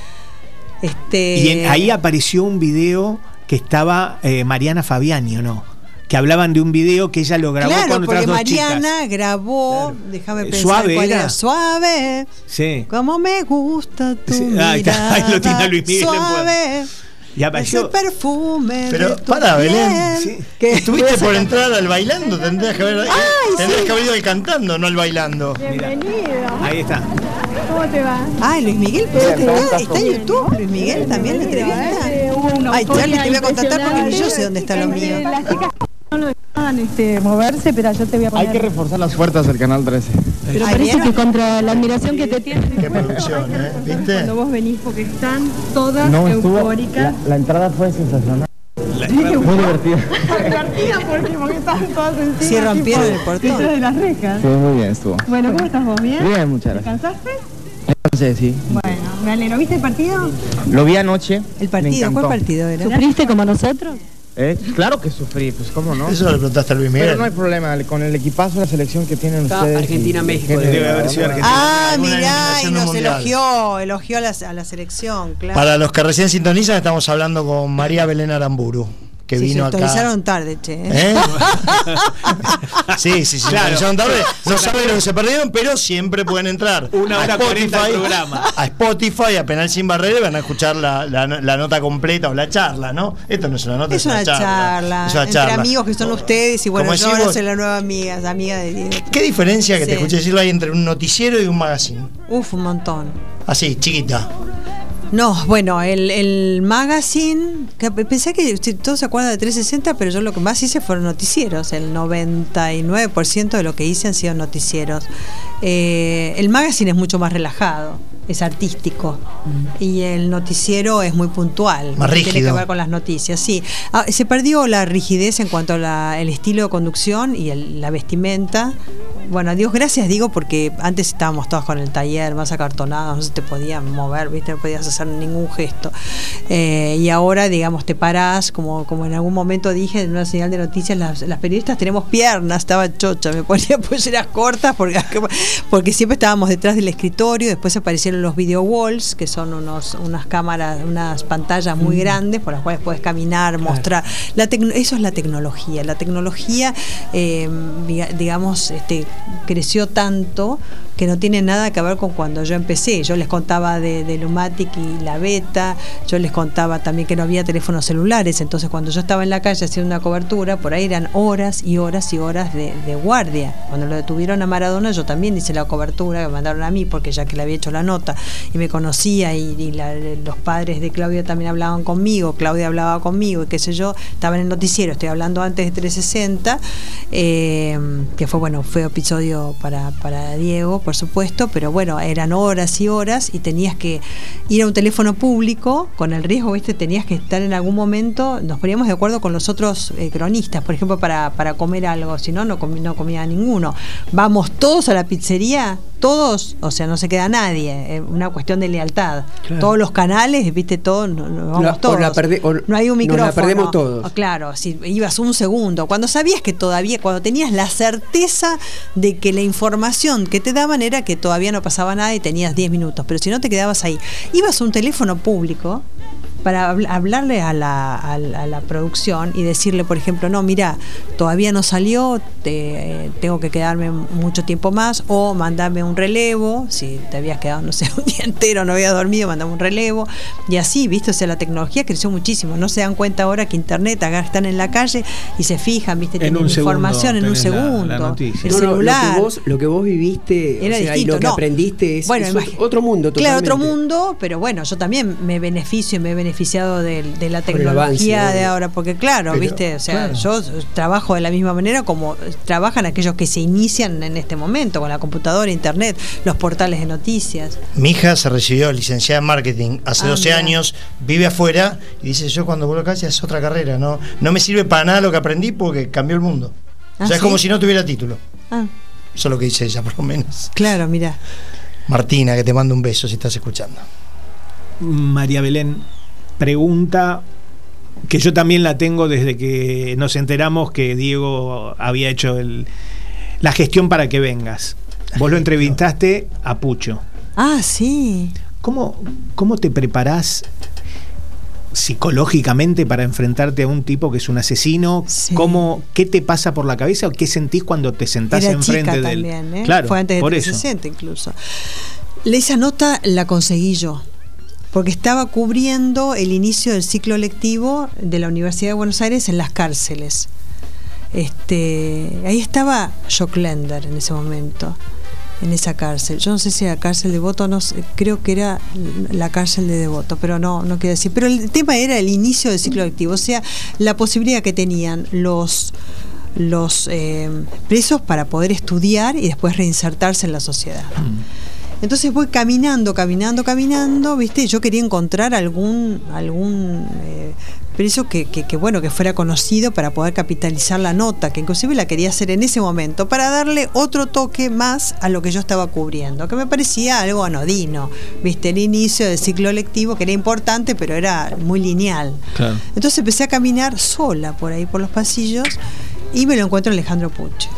[SPEAKER 4] Este,
[SPEAKER 3] Y en- ahí apareció un video que estaba eh, Mariana Fabiani, ¿o no? Que hablaban de un video que ella lo grabó
[SPEAKER 4] Claro,
[SPEAKER 3] con otras dos
[SPEAKER 4] Mariana
[SPEAKER 3] chicas.
[SPEAKER 4] grabó,
[SPEAKER 3] Claro.
[SPEAKER 4] déjame
[SPEAKER 3] Eh,
[SPEAKER 4] pensar
[SPEAKER 3] ¿Suave
[SPEAKER 4] cuál
[SPEAKER 3] era?
[SPEAKER 4] era. Suave.
[SPEAKER 3] Sí.
[SPEAKER 4] Como me gusta tu
[SPEAKER 3] Sí, ahí está,
[SPEAKER 4] mirada.
[SPEAKER 3] ahí lo tiene Luis Miguel en
[SPEAKER 4] Suave.
[SPEAKER 3] Y apareció.
[SPEAKER 4] Ese perfume.
[SPEAKER 2] Pero,
[SPEAKER 4] de tu
[SPEAKER 2] para, Belén.
[SPEAKER 3] Sí.
[SPEAKER 4] Que-
[SPEAKER 2] Estuviste por entrar al bailando, tendrías que haber,
[SPEAKER 4] Ay,
[SPEAKER 2] tendrías
[SPEAKER 4] sí.
[SPEAKER 2] que haber ido al cantando, no al bailando.
[SPEAKER 3] Ahí está.
[SPEAKER 6] ¿Cómo te va?
[SPEAKER 4] Ay, Luis Miguel, pero está, está en YouTube. Luis Miguel también la entrevista. Ay, Charlie, te voy a contactar porque ni yo sé dónde está lo mío.
[SPEAKER 6] No lo dejaban este, moverse, pero yo te voy a poner.
[SPEAKER 8] Hay que reforzar las puertas del canal 13.
[SPEAKER 6] pero parece
[SPEAKER 4] ¿vieron?
[SPEAKER 6] que contra la admiración que te tienen.
[SPEAKER 2] Qué producción, ¿eh? ¿Viste?
[SPEAKER 6] Cuando vos venís, porque están todas
[SPEAKER 8] No, estuvo. La,
[SPEAKER 6] eufóricas.
[SPEAKER 8] la entrada fue sensacional.
[SPEAKER 3] La-
[SPEAKER 8] Muy divertida.
[SPEAKER 6] Divertida porque, porque están todas encima.
[SPEAKER 4] Sí, rompieron el portón.
[SPEAKER 6] De las rejas.
[SPEAKER 8] Sí, muy bien estuvo.
[SPEAKER 6] Bueno, ¿cómo estás vos? ¿Bien?
[SPEAKER 8] Bien, muchas gracias.
[SPEAKER 6] ¿Cansaste?
[SPEAKER 8] Entonces, sí.
[SPEAKER 6] Bueno, me alegro. ¿Viste el partido?
[SPEAKER 8] Lo vi anoche.
[SPEAKER 4] El partido, ¿cuál partido era?
[SPEAKER 6] ¿Sufriste como nosotros?
[SPEAKER 8] Eh, claro que sufrí, pues cómo no.
[SPEAKER 2] Eso le preguntaste a Luis Miguel.
[SPEAKER 8] Pero no hay problema, con el equipazo de la selección que tienen
[SPEAKER 5] Está
[SPEAKER 8] ustedes.
[SPEAKER 5] Argentina,
[SPEAKER 8] y-
[SPEAKER 5] México,
[SPEAKER 8] que-
[SPEAKER 3] debe haber sido Argentina.
[SPEAKER 4] Ah, mirá, y nos
[SPEAKER 2] mundial.
[SPEAKER 4] elogió, elogió a la, a la selección, claro.
[SPEAKER 2] Para los que recién sintonizan, estamos hablando con María Belén Aramburu, que
[SPEAKER 4] Sí,
[SPEAKER 2] vino
[SPEAKER 4] se
[SPEAKER 2] acá.
[SPEAKER 4] autorizaron tarde, che. ¿eh?
[SPEAKER 2] ¿Eh? (laughs) sí, sí, sí,
[SPEAKER 3] Claro.
[SPEAKER 2] sintonizaron tarde. No saben lo que se perdieron, pero siempre pueden entrar (laughs)
[SPEAKER 3] Una
[SPEAKER 2] a
[SPEAKER 3] hora cuarenta de programa.
[SPEAKER 2] a Spotify, a Penal Sin Barrera y van a escuchar la, la- la nota completa o la charla, ¿no? Esto no es una nota,
[SPEAKER 4] Es una charla,
[SPEAKER 2] Es una
[SPEAKER 4] entre
[SPEAKER 2] charla.
[SPEAKER 4] amigos que son ustedes y bueno, yo ahora soy la nueva amiga, la amiga de Diego.
[SPEAKER 2] ¿Qué diferencia que te escuché decirlo ahí entre un noticiero y un magazine?
[SPEAKER 4] Uf, un montón.
[SPEAKER 2] Así, chiquita.
[SPEAKER 4] No, bueno, el, el magazine, que pensé que todos se acuerdan de 360, pero yo lo que más hice fueron noticieros. El 99% de lo que hice han sido noticieros. Eh, el magazine es mucho más relajado, es artístico. Y el noticiero es muy puntual.
[SPEAKER 2] Más
[SPEAKER 4] Tiene que
[SPEAKER 2] rígido.
[SPEAKER 4] ver con las noticias, sí. Ah, se perdió la rigidez en cuanto al estilo de conducción y el- la vestimenta. Bueno, a Dios gracias digo porque antes estábamos todos con el taller más acartonados, no se te podían mover, ¿viste? no podías hacer ningún gesto. Eh, y ahora, digamos, te parás, como, como en algún momento dije en una señal de noticias, las, las periodistas tenemos piernas, estaba chocha, me ponía (laughs) polleras cortas porque, porque siempre estábamos detrás del escritorio, después aparecieron los video walls, que son unos, unas cámaras, unas pantallas muy grandes por las cuales puedes caminar, mostrar. La eso es la tecnología. La tecnología, eh, diga- digamos, este, creció tanto que no tiene nada que ver con cuando yo empecé. Yo les contaba de, de Lumatic y la beta, yo les contaba también que no había teléfonos celulares, entonces cuando yo estaba en la calle haciendo una cobertura, por ahí eran horas y horas y horas de, guardia. Cuando lo detuvieron a Maradona, yo también hice la cobertura que mandaron a mí, porque ya que le había hecho la nota y me conocía y, y los padres de Claudia también hablaban conmigo, Claudia hablaba conmigo y qué sé yo, estaba en el noticiero, estoy hablando antes de 360, eh, que fue bueno, fue episodio para, para Diego, por supuesto, pero bueno, eran horas y horas y tenías que ir a un teléfono público con el riesgo, viste, tenías que estar en algún momento, nos poníamos de acuerdo con los otros eh, cronistas, por ejemplo, para, para comer algo, si no, no, comi- no comía ninguno. Vamos todos a la pizzería, todos, o sea, no se queda nadie, eh, una cuestión de lealtad.
[SPEAKER 5] Claro.
[SPEAKER 4] Todos los canales, viste, todos, no- no- vamos
[SPEAKER 5] La- o
[SPEAKER 4] todos.
[SPEAKER 5] la perde- o
[SPEAKER 4] no hay un
[SPEAKER 5] nos la
[SPEAKER 4] micrófono.
[SPEAKER 5] perdemos todos.
[SPEAKER 4] Ah, Claro, si ibas un segundo, cuando sabías que todavía, cuando tenías la certeza de que la información que te daban era que todavía no pasaba nada y tenías 10 minutos, pero si no te quedabas ahí, ibas a un teléfono público para habl- hablarle a la, a la- a la producción y decirle, por ejemplo, no, mira, todavía no salió, te- eh, tengo que quedarme mucho tiempo más, o mandame un relevo, si te habías quedado, no sé, (laughs) un día entero, no habías dormido, mandame un relevo, y así, ¿viste? O sea, la tecnología creció muchísimo, no se dan cuenta ahora que internet, acá están en la calle y se fijan, ¿viste?
[SPEAKER 3] En
[SPEAKER 4] Tienen información en un
[SPEAKER 3] tenés la- la
[SPEAKER 4] segundo. el
[SPEAKER 5] No, no,
[SPEAKER 4] celular.
[SPEAKER 5] lo, que vos, lo que vos viviste
[SPEAKER 4] Era
[SPEAKER 5] o sea, y
[SPEAKER 4] distinto,
[SPEAKER 5] lo que
[SPEAKER 4] no.
[SPEAKER 5] aprendiste es,
[SPEAKER 4] Bueno,
[SPEAKER 5] es otro mundo.
[SPEAKER 4] Claro, otro
[SPEAKER 5] totalmente.
[SPEAKER 4] mundo, pero bueno, yo también me beneficio y me he beneficiado de, de la
[SPEAKER 5] avance,
[SPEAKER 4] tecnología de ahora, porque claro,
[SPEAKER 2] Pero,
[SPEAKER 4] viste, o sea,
[SPEAKER 2] claro.
[SPEAKER 4] yo trabajo de la misma manera como trabajan aquellos que se inician en este momento, con la computadora, internet, los portales de noticias.
[SPEAKER 2] Mi hija se recibió licenciada en marketing hace
[SPEAKER 4] Ah,
[SPEAKER 2] 12
[SPEAKER 4] mira.
[SPEAKER 2] años, vive afuera y dice, yo cuando vuelvo a casa es otra carrera, no, no me sirve para nada lo que aprendí porque cambió el mundo.
[SPEAKER 4] Ah,
[SPEAKER 2] o sea, es como si no tuviera título.
[SPEAKER 4] Ah,
[SPEAKER 2] Eso es lo que dice ella, por lo menos.
[SPEAKER 4] claro, mira.
[SPEAKER 2] Martina, que te mando un beso si estás escuchando.
[SPEAKER 3] María Belén pregunta que yo también la tengo desde que nos enteramos que Diego había hecho el- la gestión para que vengas. Vos lo entrevistaste a Pucho.
[SPEAKER 4] Ah, sí.
[SPEAKER 3] ¿Cómo, cómo te preparás psicológicamente para enfrentarte a un tipo que es un asesino?
[SPEAKER 4] Sí.
[SPEAKER 3] ¿Cómo, ¿Qué te pasa por la cabeza o qué sentís cuando te sentás
[SPEAKER 4] Era
[SPEAKER 3] enfrente
[SPEAKER 4] chica
[SPEAKER 3] de él?
[SPEAKER 4] también, ¿eh?
[SPEAKER 3] Claro,
[SPEAKER 4] Fue antes de
[SPEAKER 3] por
[SPEAKER 4] 360 incluso. Le- Esa nota la conseguí yo, porque estaba cubriendo el inicio del ciclo lectivo de la Universidad de Buenos Aires en las cárceles. Este, ahí estaba Lender en ese momento, en esa cárcel. Yo no sé si era cárcel de Devoto, no sé, creo que era la cárcel de Devoto, pero no, no quiero decir. Pero el tema era el inicio del ciclo lectivo, o sea, la posibilidad que tenían los los eh, presos para poder estudiar y después reinsertarse en la sociedad. Entonces voy caminando, caminando, caminando, ¿viste? Yo quería encontrar algún algún eh, preso que, que- que, bueno, que fuera conocido para poder capitalizar la nota, que inclusive la quería hacer en ese momento, para darle otro toque más a lo que yo estaba cubriendo, que me parecía algo anodino, ¿viste? El inicio del ciclo lectivo, que era importante, pero era muy lineal.
[SPEAKER 3] Claro.
[SPEAKER 4] Entonces empecé a caminar sola por ahí, por los pasillos, y me lo encuentro Alejandro Puche.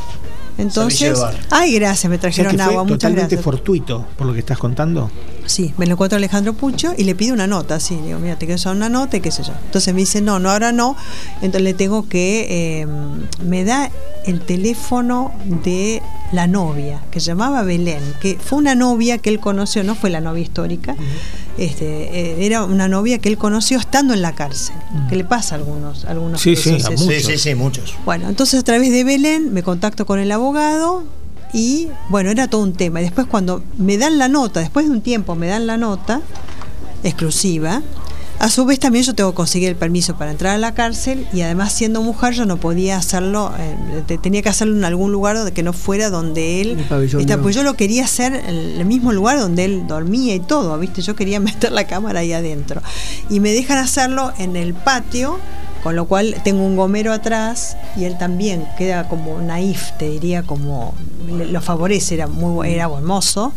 [SPEAKER 4] Entonces, ay, gracias, me
[SPEAKER 3] O sea,
[SPEAKER 4] trajeron
[SPEAKER 3] que fue
[SPEAKER 4] agua, muchas
[SPEAKER 3] totalmente
[SPEAKER 4] gracias.
[SPEAKER 3] fortuito por lo que estás contando.
[SPEAKER 4] Sí, me lo encuentro a Alejandro Pucho y le pido una nota, sí, digo, mira, te quiero usar una nota y qué sé yo. Entonces me dice, no, no, ahora no. Entonces le tengo que, eh, me da el teléfono de la novia, que se llamaba Belén, que fue una novia que él conoció, no fue la novia histórica, este, eh, era una novia que él conoció estando en la cárcel, que le pasa a algunos, a algunos
[SPEAKER 3] Sí, sí, a
[SPEAKER 2] sí, sí, muchos.
[SPEAKER 4] Bueno, entonces a través de Belén me contacto con el abogado y bueno, era todo un tema. Y después cuando me dan la nota, después de un tiempo me dan la nota exclusiva, a su vez también yo tengo que conseguir el permiso para entrar a la cárcel y además siendo mujer yo no podía hacerlo, eh, te- tenía que hacerlo en algún lugar donde que no fuera donde él pues yo lo quería hacer en el mismo lugar donde él dormía y todo, ¿viste? Yo quería (laughs) meter la cámara ahí adentro. Y me dejan hacerlo en el patio, con lo cual tengo un gomero atrás y él también queda como naif, te diría, como lo favorece, era muy era buen mozo.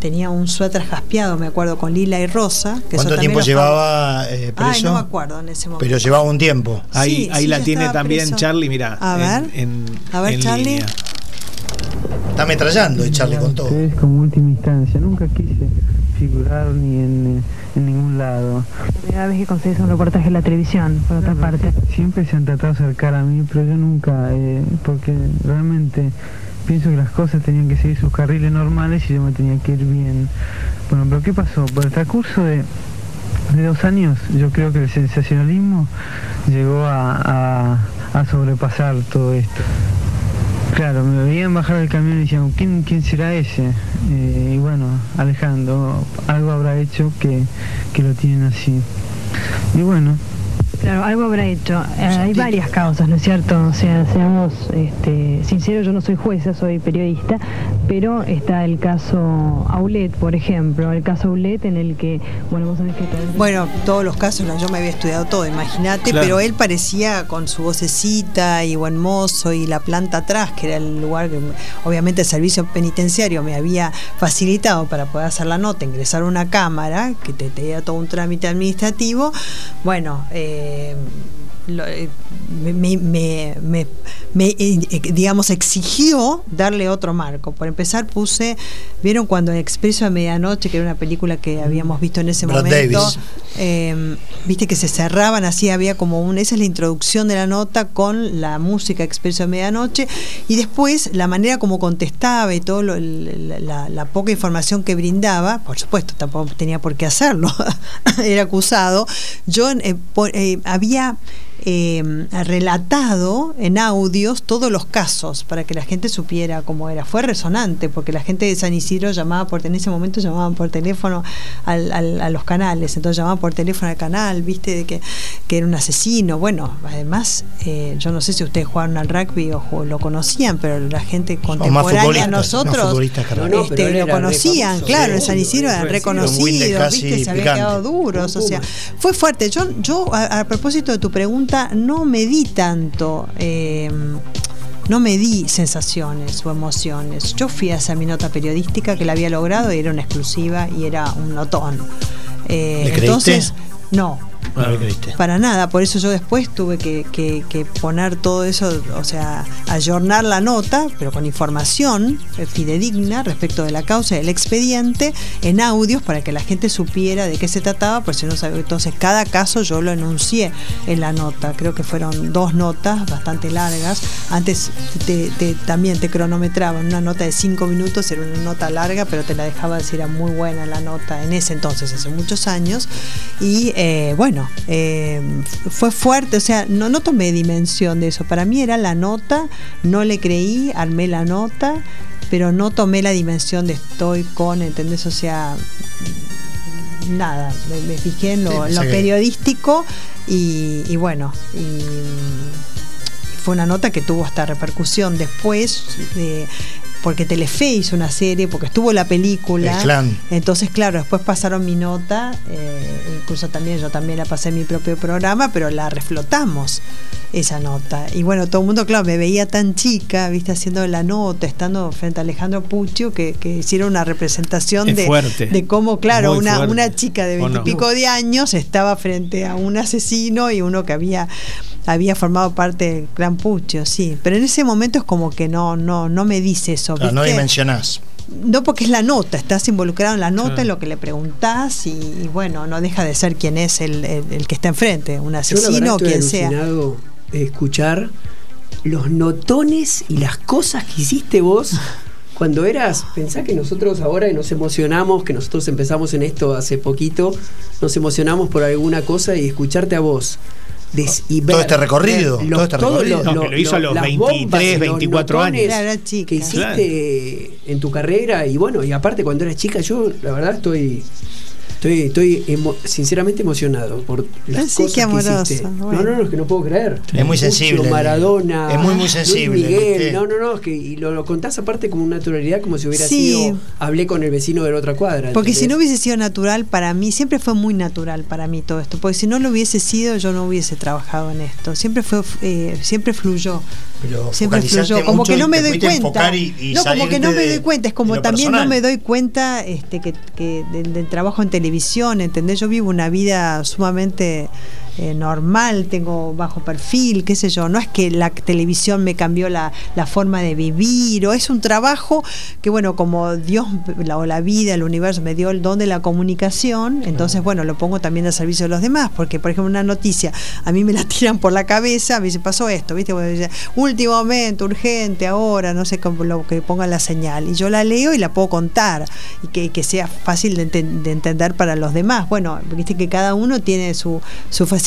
[SPEAKER 4] Tenía un suéter jaspeado, me acuerdo, con lila y rosa. Que
[SPEAKER 2] ¿Cuánto tiempo llevaba eh, preso?
[SPEAKER 4] Ay, no me acuerdo en ese momento.
[SPEAKER 2] Pero llevaba un tiempo.
[SPEAKER 3] Ahí,
[SPEAKER 4] Sí,
[SPEAKER 3] ahí
[SPEAKER 4] sí,
[SPEAKER 3] la tiene también
[SPEAKER 4] preso.
[SPEAKER 3] Charlie, mira.
[SPEAKER 4] A ver.
[SPEAKER 3] En,
[SPEAKER 4] A ver,
[SPEAKER 3] en
[SPEAKER 4] Charlie.
[SPEAKER 3] línea.
[SPEAKER 2] Está ametrallando, Charlie, con todo.
[SPEAKER 9] Ustedes como última instancia, nunca quise figurar ni en, eh, en ningún lado.
[SPEAKER 6] Primera vez que conseguís un reportaje en la televisión, por otra parte.
[SPEAKER 9] Siempre se han tratado de acercar a mí, pero yo nunca, eh, porque realmente pienso que las cosas tenían que seguir sus carriles normales y yo me tenía que ir bien. Bueno, pero ¿qué pasó? Por el transcurso de, de dos años, yo creo que el sensacionalismo llegó a, a- a sobrepasar todo esto. Claro, me veían bajar del camión y decían, ¿quién, quién será ese? Eh, y bueno, Alejandro, algo habrá hecho que, que lo tienen así. Y bueno,
[SPEAKER 6] Claro, algo habrá hecho. Eh, hay varias causas, ¿no es cierto? O sea, seamos este, sinceros, yo no soy jueza, soy periodista, pero está el caso Aulet, por ejemplo, el caso Aulet en el que, bueno, vos sabés que...
[SPEAKER 4] Bueno, todos los casos, no, yo me había estudiado todo, imagínate,
[SPEAKER 3] Claro.
[SPEAKER 4] pero él parecía con su vocecita y buen mozo y la planta atrás, que era el lugar que obviamente el servicio penitenciario me había facilitado para poder hacer la nota, ingresar a una cámara, que te tenía todo un trámite administrativo. Bueno, eh, eh, lo, eh, me, me- me- eh, digamos, exigió darle otro marco. Por empezar, puse, ¿vieron cuando Expreso a Medianoche, que era una película que habíamos visto en ese
[SPEAKER 2] Brad
[SPEAKER 4] momento? Eh, Viste que se cerraban así, había como un. Esa es la introducción de la nota con la música Expreso a Medianoche. Y después, la manera como contestaba y todo lo- la, la- la poca información que brindaba, por supuesto, tampoco tenía por qué hacerlo, (laughs) era acusado. Yo eh, eh, había eh, relatado en audios todos los casos para que la gente supiera cómo era. Fue resonante porque la gente de San Isidro llamaba por en ese momento llamaban por teléfono al- al- a los canales, entonces llamaban por teléfono al canal, viste de que, que era un asesino. Bueno, además, eh, yo no sé si ustedes jugaron al rugby o lo conocían, pero la gente contemporánea a nosotros
[SPEAKER 5] No, no,
[SPEAKER 4] este, lo conocían,
[SPEAKER 5] famoso,
[SPEAKER 4] claro, en San Isidro eran reconocidos, viste, se había
[SPEAKER 2] picante.
[SPEAKER 4] quedado duros, o sea, fue fuerte. Yo, yo a, a propósito de tu pregunta, no me di tanto, eh, no me di sensaciones o emociones. Yo fui a esa mi nota periodística que la había logrado y era una exclusiva y era un notón. Eh, entonces, no,
[SPEAKER 2] No lo creíste.
[SPEAKER 4] para nada, por eso yo después tuve que, que- que poner todo eso, o sea, ayornar la nota, pero con información eh, fidedigna respecto de la causa del expediente en audios para que la gente supiera de qué se trataba, por si no sabía. Entonces, cada caso yo lo enuncié en la nota, creo que fueron dos notas bastante largas. Antes te- te- también te cronometraban una nota de cinco minutos, era una nota larga, pero te la dejaba decir, era muy buena la nota en ese entonces, hace muchos años. Y eh, bueno, eh, fue fuerte, o sea, no, no tomé dimensión de eso. Para mí era la nota, no le creí, armé la nota, pero no tomé la dimensión de estoy con, ¿entendés? O sea, nada, me, me fijé en lo,
[SPEAKER 2] Sí,
[SPEAKER 4] periodístico y, y bueno, y fue una nota que tuvo hasta repercusión después de porque Telefe hizo una serie, porque estuvo la película.
[SPEAKER 2] El clan.
[SPEAKER 4] Entonces, claro, después pasaron mi nota, eh, incluso también yo también la pasé en mi propio programa, pero la reflotamos esa nota. Y bueno, todo el mundo, claro, me veía tan chica, viste, haciendo la nota, estando frente a Alejandro Puccio, que, que hicieron una representación
[SPEAKER 3] Es
[SPEAKER 4] de,
[SPEAKER 3] fuerte.
[SPEAKER 4] de cómo, claro, una,
[SPEAKER 3] fuerte.
[SPEAKER 4] una chica de veintipico de años estaba frente a un asesino y uno que había había formado parte del clan Puccio, sí. Pero en ese momento es como que no, no, no me dice eso.
[SPEAKER 2] Claro, no dimensionás.
[SPEAKER 4] No, porque es la nota, estás involucrado en la nota,
[SPEAKER 3] Claro.
[SPEAKER 4] en lo que le preguntás y, y bueno, no deja de ser quien es el, el- el que está enfrente, un
[SPEAKER 5] Yo la
[SPEAKER 4] asesino o quien sea.
[SPEAKER 5] escuchar los notones y las cosas que hiciste vos (laughs) cuando eras, pensá que nosotros ahora que nos emocionamos, que nosotros empezamos en esto hace poquito, nos emocionamos por alguna cosa y escucharte a vos. Des- y
[SPEAKER 2] Todo este recorrido,
[SPEAKER 5] ver
[SPEAKER 2] todo este recorrido.
[SPEAKER 3] No, que lo hizo a los
[SPEAKER 5] las
[SPEAKER 3] 23,
[SPEAKER 5] bombas y los
[SPEAKER 3] 24
[SPEAKER 5] notones
[SPEAKER 3] años.
[SPEAKER 4] Claro, era chica.
[SPEAKER 5] que hiciste en tu carrera y bueno, y aparte cuando eras chica, yo la verdad estoy estoy, estoy emo- sinceramente emocionado por las
[SPEAKER 4] Ah, sí,
[SPEAKER 5] cosas
[SPEAKER 4] qué
[SPEAKER 5] que
[SPEAKER 4] amoroso,
[SPEAKER 5] hiciste.
[SPEAKER 4] bueno.
[SPEAKER 5] No, no, no, es que no puedo creer.
[SPEAKER 2] Es muy
[SPEAKER 5] Puccio,
[SPEAKER 2] sensible.
[SPEAKER 5] Maradona,
[SPEAKER 2] Es muy, muy
[SPEAKER 5] Luis
[SPEAKER 2] sensible,
[SPEAKER 5] Miguel,
[SPEAKER 2] ¿viste?
[SPEAKER 5] no, no, no, es que y lo, lo contás aparte con una naturalidad como si hubiera
[SPEAKER 4] Sí.
[SPEAKER 5] sido hablé con el vecino de la otra cuadra.
[SPEAKER 4] Porque si no hubiese sido natural para mí, siempre fue muy natural para mí todo esto, porque si no lo hubiese sido, yo no hubiese trabajado en esto. Siempre fue, eh, siempre fluyó.
[SPEAKER 2] Pero
[SPEAKER 4] Siempre fluyó, como que no me doy cuenta.
[SPEAKER 2] y- y
[SPEAKER 4] no, como que no me
[SPEAKER 2] de-
[SPEAKER 4] doy cuenta, es como también
[SPEAKER 2] personal.
[SPEAKER 4] no me doy cuenta este que, que de- del trabajo en televisión, ¿entendés? Yo vivo una vida sumamente eh, normal, tengo bajo perfil, qué sé yo. No es que la televisión me cambió la, la forma de vivir, o es un trabajo que, bueno, como Dios la, o la vida, el universo me dio el don de la comunicación, entonces, bueno, lo pongo también al servicio de los demás, porque, por ejemplo, una noticia, a mí me la (laughs) tiran por la cabeza, me dice, pasó esto, ¿viste? Bueno, último momento, urgente, ahora, no sé cómo lo que ponga la señal, y yo la leo y la puedo contar, y que, que sea fácil de, enten- de entender para los demás. Bueno, viste que cada uno tiene su, su facilidad,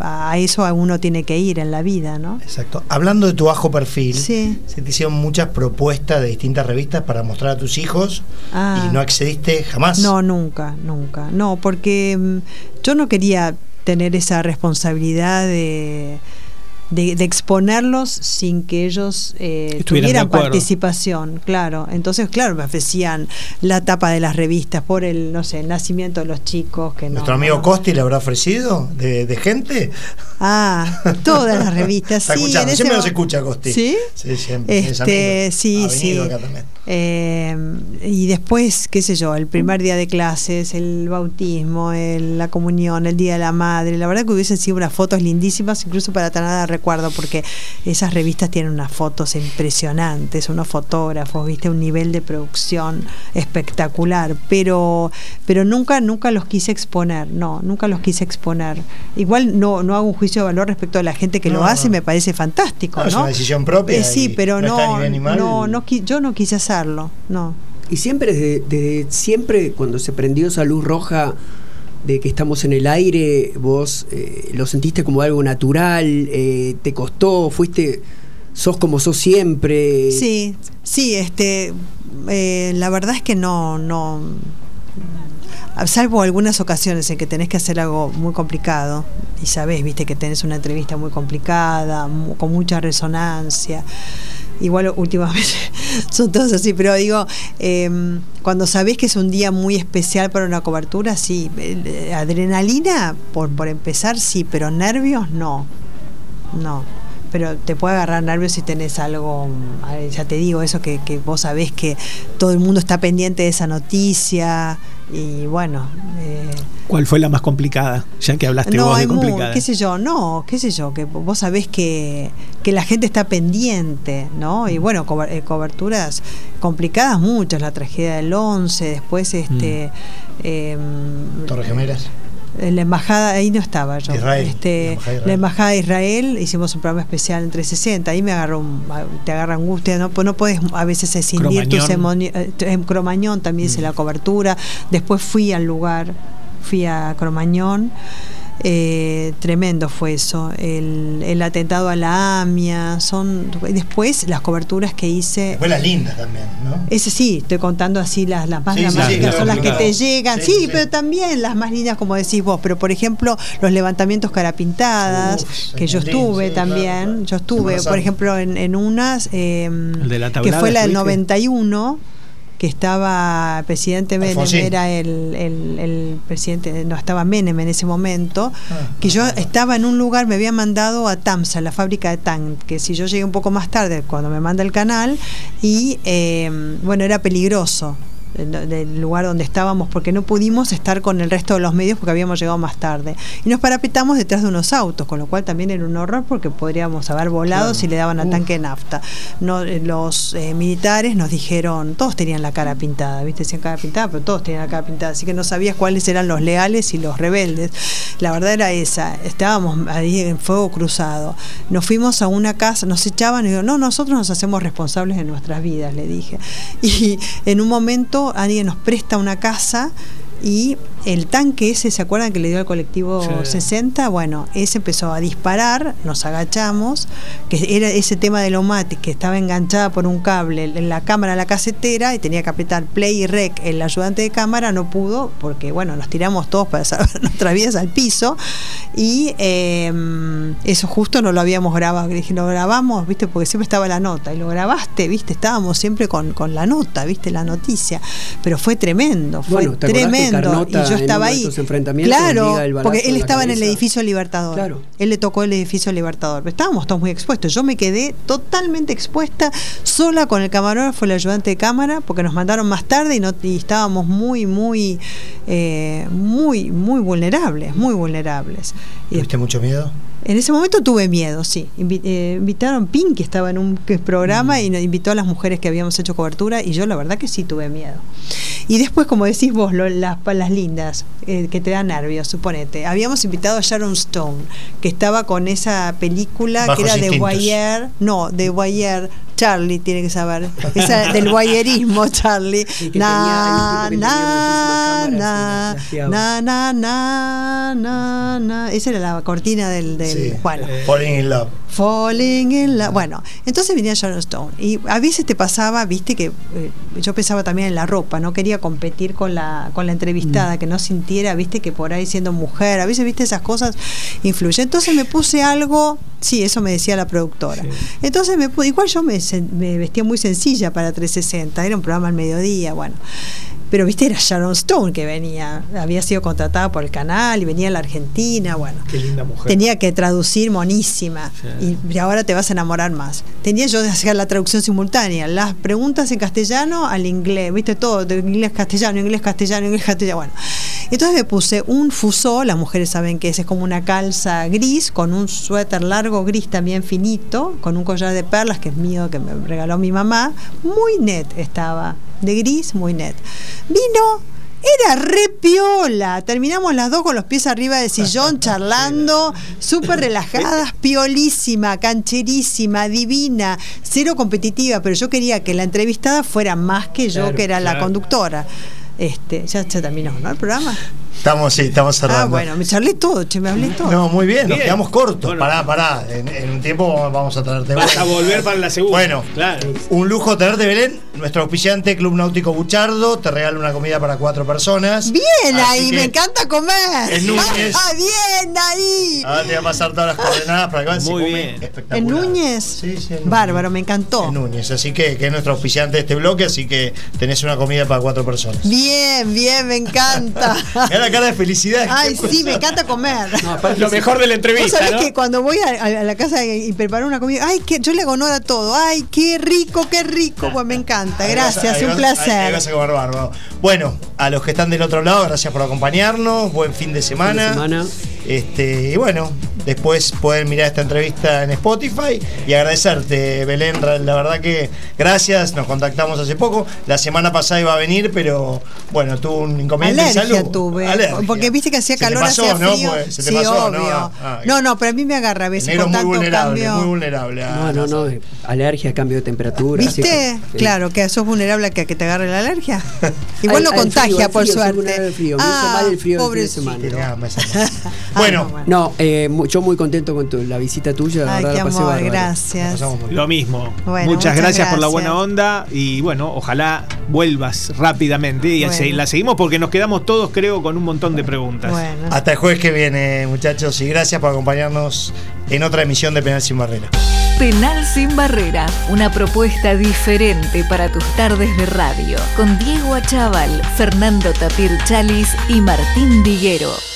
[SPEAKER 4] a eso uno tiene que ir en la vida, ¿no?
[SPEAKER 2] Exacto. Hablando de tu bajo perfil,
[SPEAKER 4] Sí.
[SPEAKER 2] se te hicieron muchas propuestas de distintas revistas para mostrar a tus hijos
[SPEAKER 4] Ah.
[SPEAKER 2] y no accediste jamás.
[SPEAKER 4] No, nunca, nunca. No, porque mm, yo no quería tener esa responsabilidad de, de, de exponerlos sin que ellos eh, tuvieran participación, claro. Entonces, claro, me ofrecían la tapa de las revistas por el, no sé, el nacimiento de los chicos. que no-
[SPEAKER 2] ¿Nuestro amigo
[SPEAKER 4] no.
[SPEAKER 2] Costi le habrá ofrecido de, de gente?
[SPEAKER 4] Ah, todas las revistas, (laughs)
[SPEAKER 2] Está
[SPEAKER 4] sí.
[SPEAKER 2] siempre nos escucha Costi.
[SPEAKER 4] ¿Sí?
[SPEAKER 2] Sí, siempre. es
[SPEAKER 4] Este,
[SPEAKER 2] amigo.
[SPEAKER 4] sí,
[SPEAKER 2] Ha venido
[SPEAKER 4] sí.
[SPEAKER 2] acá también.
[SPEAKER 4] Eh, y después, qué sé yo, el primer día de clases, el bautismo, el- la comunión, el día de la madre. La verdad que hubiesen sido unas fotos lindísimas, incluso para tener de recuerdo, porque esas revistas tienen unas fotos impresionantes, unos fotógrafos, viste, un nivel de producción espectacular. Pero, pero nunca, nunca los quise exponer, no, nunca los quise exponer. Igual no, no hago un juicio de valor respecto a la gente que lo hace,
[SPEAKER 2] no.
[SPEAKER 4] me parece fantástico.
[SPEAKER 2] No,
[SPEAKER 4] ¿no?
[SPEAKER 2] es una decisión propia
[SPEAKER 4] Eh, sí, pero
[SPEAKER 2] no
[SPEAKER 4] no, no, yo no quise no.
[SPEAKER 5] Y siempre, desde, desde siempre, cuando se prendió esa luz roja de que estamos en el aire, vos eh, lo sentiste como algo natural, eh, te costó, fuiste, sos como sos siempre.
[SPEAKER 4] Sí, sí, este, eh, la verdad es que no, no, salvo algunas ocasiones en que tenés que hacer algo muy complicado y sabés, viste, que tenés una entrevista muy complicada, con mucha resonancia. Igual últimamente (laughs) son todos así, pero digo, eh, cuando sabés que es un día muy especial para una cobertura, sí. Eh, Adrenalina, por, por empezar, sí, pero nervios no. No, pero te puede agarrar nervios si tenés algo, eh, ya te digo, eso que, que vos sabés que todo el mundo está pendiente de esa noticia y bueno. eh,
[SPEAKER 3] ¿Cuál fue la más complicada? Ya que hablaste
[SPEAKER 4] no,
[SPEAKER 3] vos de complicada.
[SPEAKER 4] qué sé yo, no, qué sé yo, que vos sabés que, que la gente está pendiente, ¿no? Y bueno, cober- eh, coberturas complicadas muchas, la tragedia del 11, después este... em,
[SPEAKER 2] Torre Gemelas.
[SPEAKER 4] En la embajada, ahí no estaba yo.
[SPEAKER 2] Israel,
[SPEAKER 4] Este,
[SPEAKER 2] la embajada de Israel.
[SPEAKER 4] la embajada de Israel, hicimos un programa especial en 360, ahí me agarró un- te agarra angustia, no, Pues no puedes a veces escindir tus
[SPEAKER 3] Cromañón.
[SPEAKER 4] emoni- eh, en Cromañón también hice la cobertura, después fui al lugar, fui a Cromañón. Eh, tremendo fue eso el, el atentado a la AMIA son y después las coberturas que hice
[SPEAKER 2] Fue las lindas también, ¿no?
[SPEAKER 4] ese sí, estoy contando así las, las más
[SPEAKER 2] Sí,
[SPEAKER 4] dramáticas,
[SPEAKER 2] sí, claro,
[SPEAKER 4] son las
[SPEAKER 2] claro.
[SPEAKER 4] que te llegan,
[SPEAKER 2] Sí,
[SPEAKER 4] sí,
[SPEAKER 2] sí.
[SPEAKER 4] pero también las más lindas como decís vos, pero por ejemplo los levantamientos carapintadas,
[SPEAKER 2] Uf,
[SPEAKER 4] que yo estuve también,
[SPEAKER 2] claro, claro.
[SPEAKER 4] yo estuve, por ejemplo, en, en unas, eh,
[SPEAKER 3] de la
[SPEAKER 4] que fue la del
[SPEAKER 3] estuviste?
[SPEAKER 4] 91, que estaba el presidente Menem,
[SPEAKER 2] Alfonsín.
[SPEAKER 4] era el, el- el presidente, no estaba Menem en ese momento,
[SPEAKER 2] Ah,
[SPEAKER 4] que yo
[SPEAKER 2] ah, ah.
[SPEAKER 4] estaba en un lugar, me habían mandado a TAMSA, la fábrica de tanques, y yo llegué un poco más tarde cuando me manda el canal, y eh, bueno, era peligroso el- del lugar donde estábamos porque no pudimos estar con el resto de los medios porque habíamos llegado más tarde. Y nos parapetamos detrás de unos autos con lo cual también era un horror porque podríamos haber volado
[SPEAKER 2] Claro.
[SPEAKER 4] si le daban al tanque de nafta. No, eh, los eh, militares nos dijeron todos tenían la cara pintada viste decían cara pintada pero todos tenían la cara pintada así que no sabías cuáles eran los leales y los rebeldes. La verdad era esa estábamos ahí en fuego cruzado. Nos fuimos a una casa nos echaban y digo no nosotros nos hacemos responsables de nuestras vidas le dije. (laughs) Y en un momento alguien nos presta una casa y el tanque ese, ¿se acuerdan que le dio al colectivo
[SPEAKER 3] Sí.
[SPEAKER 4] 60? Bueno, ese empezó a disparar, nos agachamos, que era ese tema de Lomatic, que estaba enganchada por un cable en la cámara la casetera y tenía que apretar play y rec. El ayudante de cámara no pudo, porque bueno, nos tiramos todos para (laughs) salvar nuestras vidas al piso y eh, eso justo no lo habíamos grabado. Dije, lo grabamos, viste, porque siempre estaba la nota y lo grabaste, viste, estábamos siempre con, con la nota, viste, la noticia, pero fue tremendo, fue
[SPEAKER 5] Bueno, ¿te
[SPEAKER 4] tremendo yo
[SPEAKER 5] en
[SPEAKER 4] estaba
[SPEAKER 5] uno de
[SPEAKER 4] ahí.
[SPEAKER 5] enfrentamientos
[SPEAKER 4] Claro,
[SPEAKER 5] liga el
[SPEAKER 4] porque
[SPEAKER 5] en
[SPEAKER 4] él estaba en el edificio Libertador.
[SPEAKER 5] Claro.
[SPEAKER 4] Él le tocó el edificio Libertador. Pero estábamos todos muy expuestos. Yo me quedé totalmente expuesta, sola con el camarógrafo, el ayudante de cámara, porque nos mandaron más tarde y, no, y estábamos muy, muy, eh, muy, muy vulnerables, muy vulnerables. Y
[SPEAKER 2] ¿Tuviste mucho miedo?
[SPEAKER 4] En ese momento tuve miedo, sí. Invi- eh, invitaron Pink, que estaba en un programa, y nos invitó a las mujeres que habíamos hecho cobertura, y yo la verdad que sí tuve miedo. Y después, como decís vos, lo- las, las lindas, eh, que te dan nervios, suponete. Habíamos invitado a Sharon Stone, que estaba con esa película
[SPEAKER 2] Bajos
[SPEAKER 4] que era de. Wire, no, de Wire Charlie tiene que saber. Esa del guayerismo, Charlie. (laughs) Na, na, na, na, na, na, na, na. Esa era la cortina del. del
[SPEAKER 2] Sí.
[SPEAKER 4] Bueno.
[SPEAKER 2] Falling in Love.
[SPEAKER 4] Falling in love. Bueno, entonces venía Sharon Stone. Y a veces te pasaba, viste, que eh, yo pensaba también en la ropa, no quería competir con la, con la
[SPEAKER 5] Mm.
[SPEAKER 4] entrevistada, que no sintiera, viste, que por ahí siendo mujer, a veces, viste, esas cosas influyen. Entonces me puse algo, sí, eso me decía la productora. Entonces me pu- igual yo me, me vestía muy sencilla para 360, era un programa al mediodía, bueno. Pero viste, era Sharon Stone que venía, había sido contratada por el canal y venía a la Argentina, bueno.
[SPEAKER 3] Qué linda mujer.
[SPEAKER 4] Tenía que traducir monísima y, y ahora te vas a enamorar más. Tenía yo de hacer la traducción simultánea, las preguntas en castellano al inglés, viste todo, de inglés castellano, inglés castellano, inglés castellano. Bueno, entonces me puse un fusó, las mujeres saben que es, es como una calza gris con un suéter largo gris también finito, con un collar de perlas que es mío, que me regaló mi mamá. Muy net estaba, de gris, muy net. Vino era re piola. Terminamos las dos con los pies arriba del sillón (laughs) charlando, súper relajadas, piolísima, cancherísima, divina, cero competitiva, pero yo quería que la entrevistada fuera más que yo,
[SPEAKER 5] Claro,
[SPEAKER 4] que era la conductora. Este, ya se terminó, ¿no? El programa.
[SPEAKER 2] Estamos, sí, estamos cerrando.
[SPEAKER 4] Ah, bueno, me charlé todo, che, me hablé todo.
[SPEAKER 2] No, muy bien, nos
[SPEAKER 3] Bien.
[SPEAKER 2] quedamos cortos.
[SPEAKER 3] Bueno.
[SPEAKER 2] Pará, pará. En, en un tiempo vamos a traerte
[SPEAKER 3] Vas a volver para la segunda.
[SPEAKER 2] Bueno,
[SPEAKER 3] claro.
[SPEAKER 2] un lujo tenerte, Belén. Nuestro auspiciante Club Náutico Buchardo te regala una comida para cuatro personas.
[SPEAKER 4] Bien
[SPEAKER 2] Así
[SPEAKER 4] ahí, me encanta comer.
[SPEAKER 2] en Núñez.
[SPEAKER 4] Ah, bien ahí.
[SPEAKER 2] Ahora te voy a pasar todas las coordenadas para que veas,
[SPEAKER 3] Muy bien.
[SPEAKER 2] espectacular.
[SPEAKER 4] ¿En Núñez?
[SPEAKER 2] Sí, sí, en Núñez.
[SPEAKER 4] Bárbaro, me encantó.
[SPEAKER 2] En Núñez, así que, que es nuestro auspiciante de este bloque, así que tenés una comida para cuatro personas.
[SPEAKER 4] Bien, bien, me encanta. (laughs)
[SPEAKER 2] La cara de felicidad.
[SPEAKER 4] Ay, sí, me encanta comer.
[SPEAKER 5] No, aparte
[SPEAKER 3] Lo mejor de la
[SPEAKER 4] Vos
[SPEAKER 3] entrevista,
[SPEAKER 4] sabés
[SPEAKER 3] ¿no?
[SPEAKER 4] que cuando voy a, a la casa y preparo una comida, ay, que yo le hago honor a todo. Ay, qué rico, qué rico. Pues me encanta. Gracias,
[SPEAKER 2] ahí
[SPEAKER 4] un
[SPEAKER 2] vas- ahí- ahí
[SPEAKER 4] placer.
[SPEAKER 2] vas a comer bárbaro. Bueno, a los que están del otro lado, gracias por acompañarnos. Buen fin de semana.
[SPEAKER 5] Fin de semana.
[SPEAKER 2] Este, y bueno, después pueden mirar esta entrevista en Spotify y agradecerte, Belén. La verdad que gracias, nos contactamos hace poco. La semana pasada iba a venir, pero bueno, tuvo un inconveniente de
[SPEAKER 4] Alergia
[SPEAKER 2] salud.
[SPEAKER 4] tuve.
[SPEAKER 2] Alergia.
[SPEAKER 4] Porque viste que hacía
[SPEAKER 2] Se
[SPEAKER 4] calor,
[SPEAKER 2] pasó,
[SPEAKER 4] hacía
[SPEAKER 2] ¿no?
[SPEAKER 4] frío.
[SPEAKER 2] Pues, se te
[SPEAKER 4] sí,
[SPEAKER 2] pasó,
[SPEAKER 4] obvio.
[SPEAKER 2] ¿no? Ah,
[SPEAKER 4] No, no, pero a mí me agarra a veces
[SPEAKER 2] muy
[SPEAKER 4] contacto,
[SPEAKER 2] vulnerable,
[SPEAKER 4] cambio.
[SPEAKER 2] muy vulnerable. a-
[SPEAKER 5] No, no, no. Alergia, cambio de temperatura.
[SPEAKER 4] ¿Viste?
[SPEAKER 5] sí.
[SPEAKER 4] Claro, que sos vulnerable a que, a que te agarre la alergia. (laughs) Igual
[SPEAKER 5] Al-
[SPEAKER 4] no
[SPEAKER 5] al
[SPEAKER 4] contagia,
[SPEAKER 5] frío,
[SPEAKER 4] por
[SPEAKER 5] frío,
[SPEAKER 4] suerte.
[SPEAKER 5] frío, me hizo
[SPEAKER 4] Ah,
[SPEAKER 5] mal el frío
[SPEAKER 4] pobrecito.
[SPEAKER 5] semana. (laughs)
[SPEAKER 4] Ah,
[SPEAKER 2] Bueno,
[SPEAKER 4] no, bueno.
[SPEAKER 5] No, eh, yo muy contento con tu- la visita tuya. la
[SPEAKER 4] Ay,
[SPEAKER 5] verdad
[SPEAKER 4] qué
[SPEAKER 5] la pasé
[SPEAKER 4] amor,
[SPEAKER 5] bárbaro.
[SPEAKER 4] gracias.
[SPEAKER 2] muy.
[SPEAKER 3] Lo mismo.
[SPEAKER 4] Bueno,
[SPEAKER 3] muchas,
[SPEAKER 4] muchas
[SPEAKER 3] gracias, por la buena onda y bueno, ojalá vuelvas rápidamente y
[SPEAKER 4] Bueno.
[SPEAKER 3] la seguimos porque nos quedamos todos, creo, con un montón de preguntas.
[SPEAKER 4] Bueno.
[SPEAKER 2] Hasta el jueves que viene, muchachos, y gracias por acompañarnos en otra emisión de Penal Sin Barrera.
[SPEAKER 1] Penal sin barrera, una propuesta diferente para tus tardes de radio, con Diego Achával, Fernando Tapir Chalis y Martín Diguero.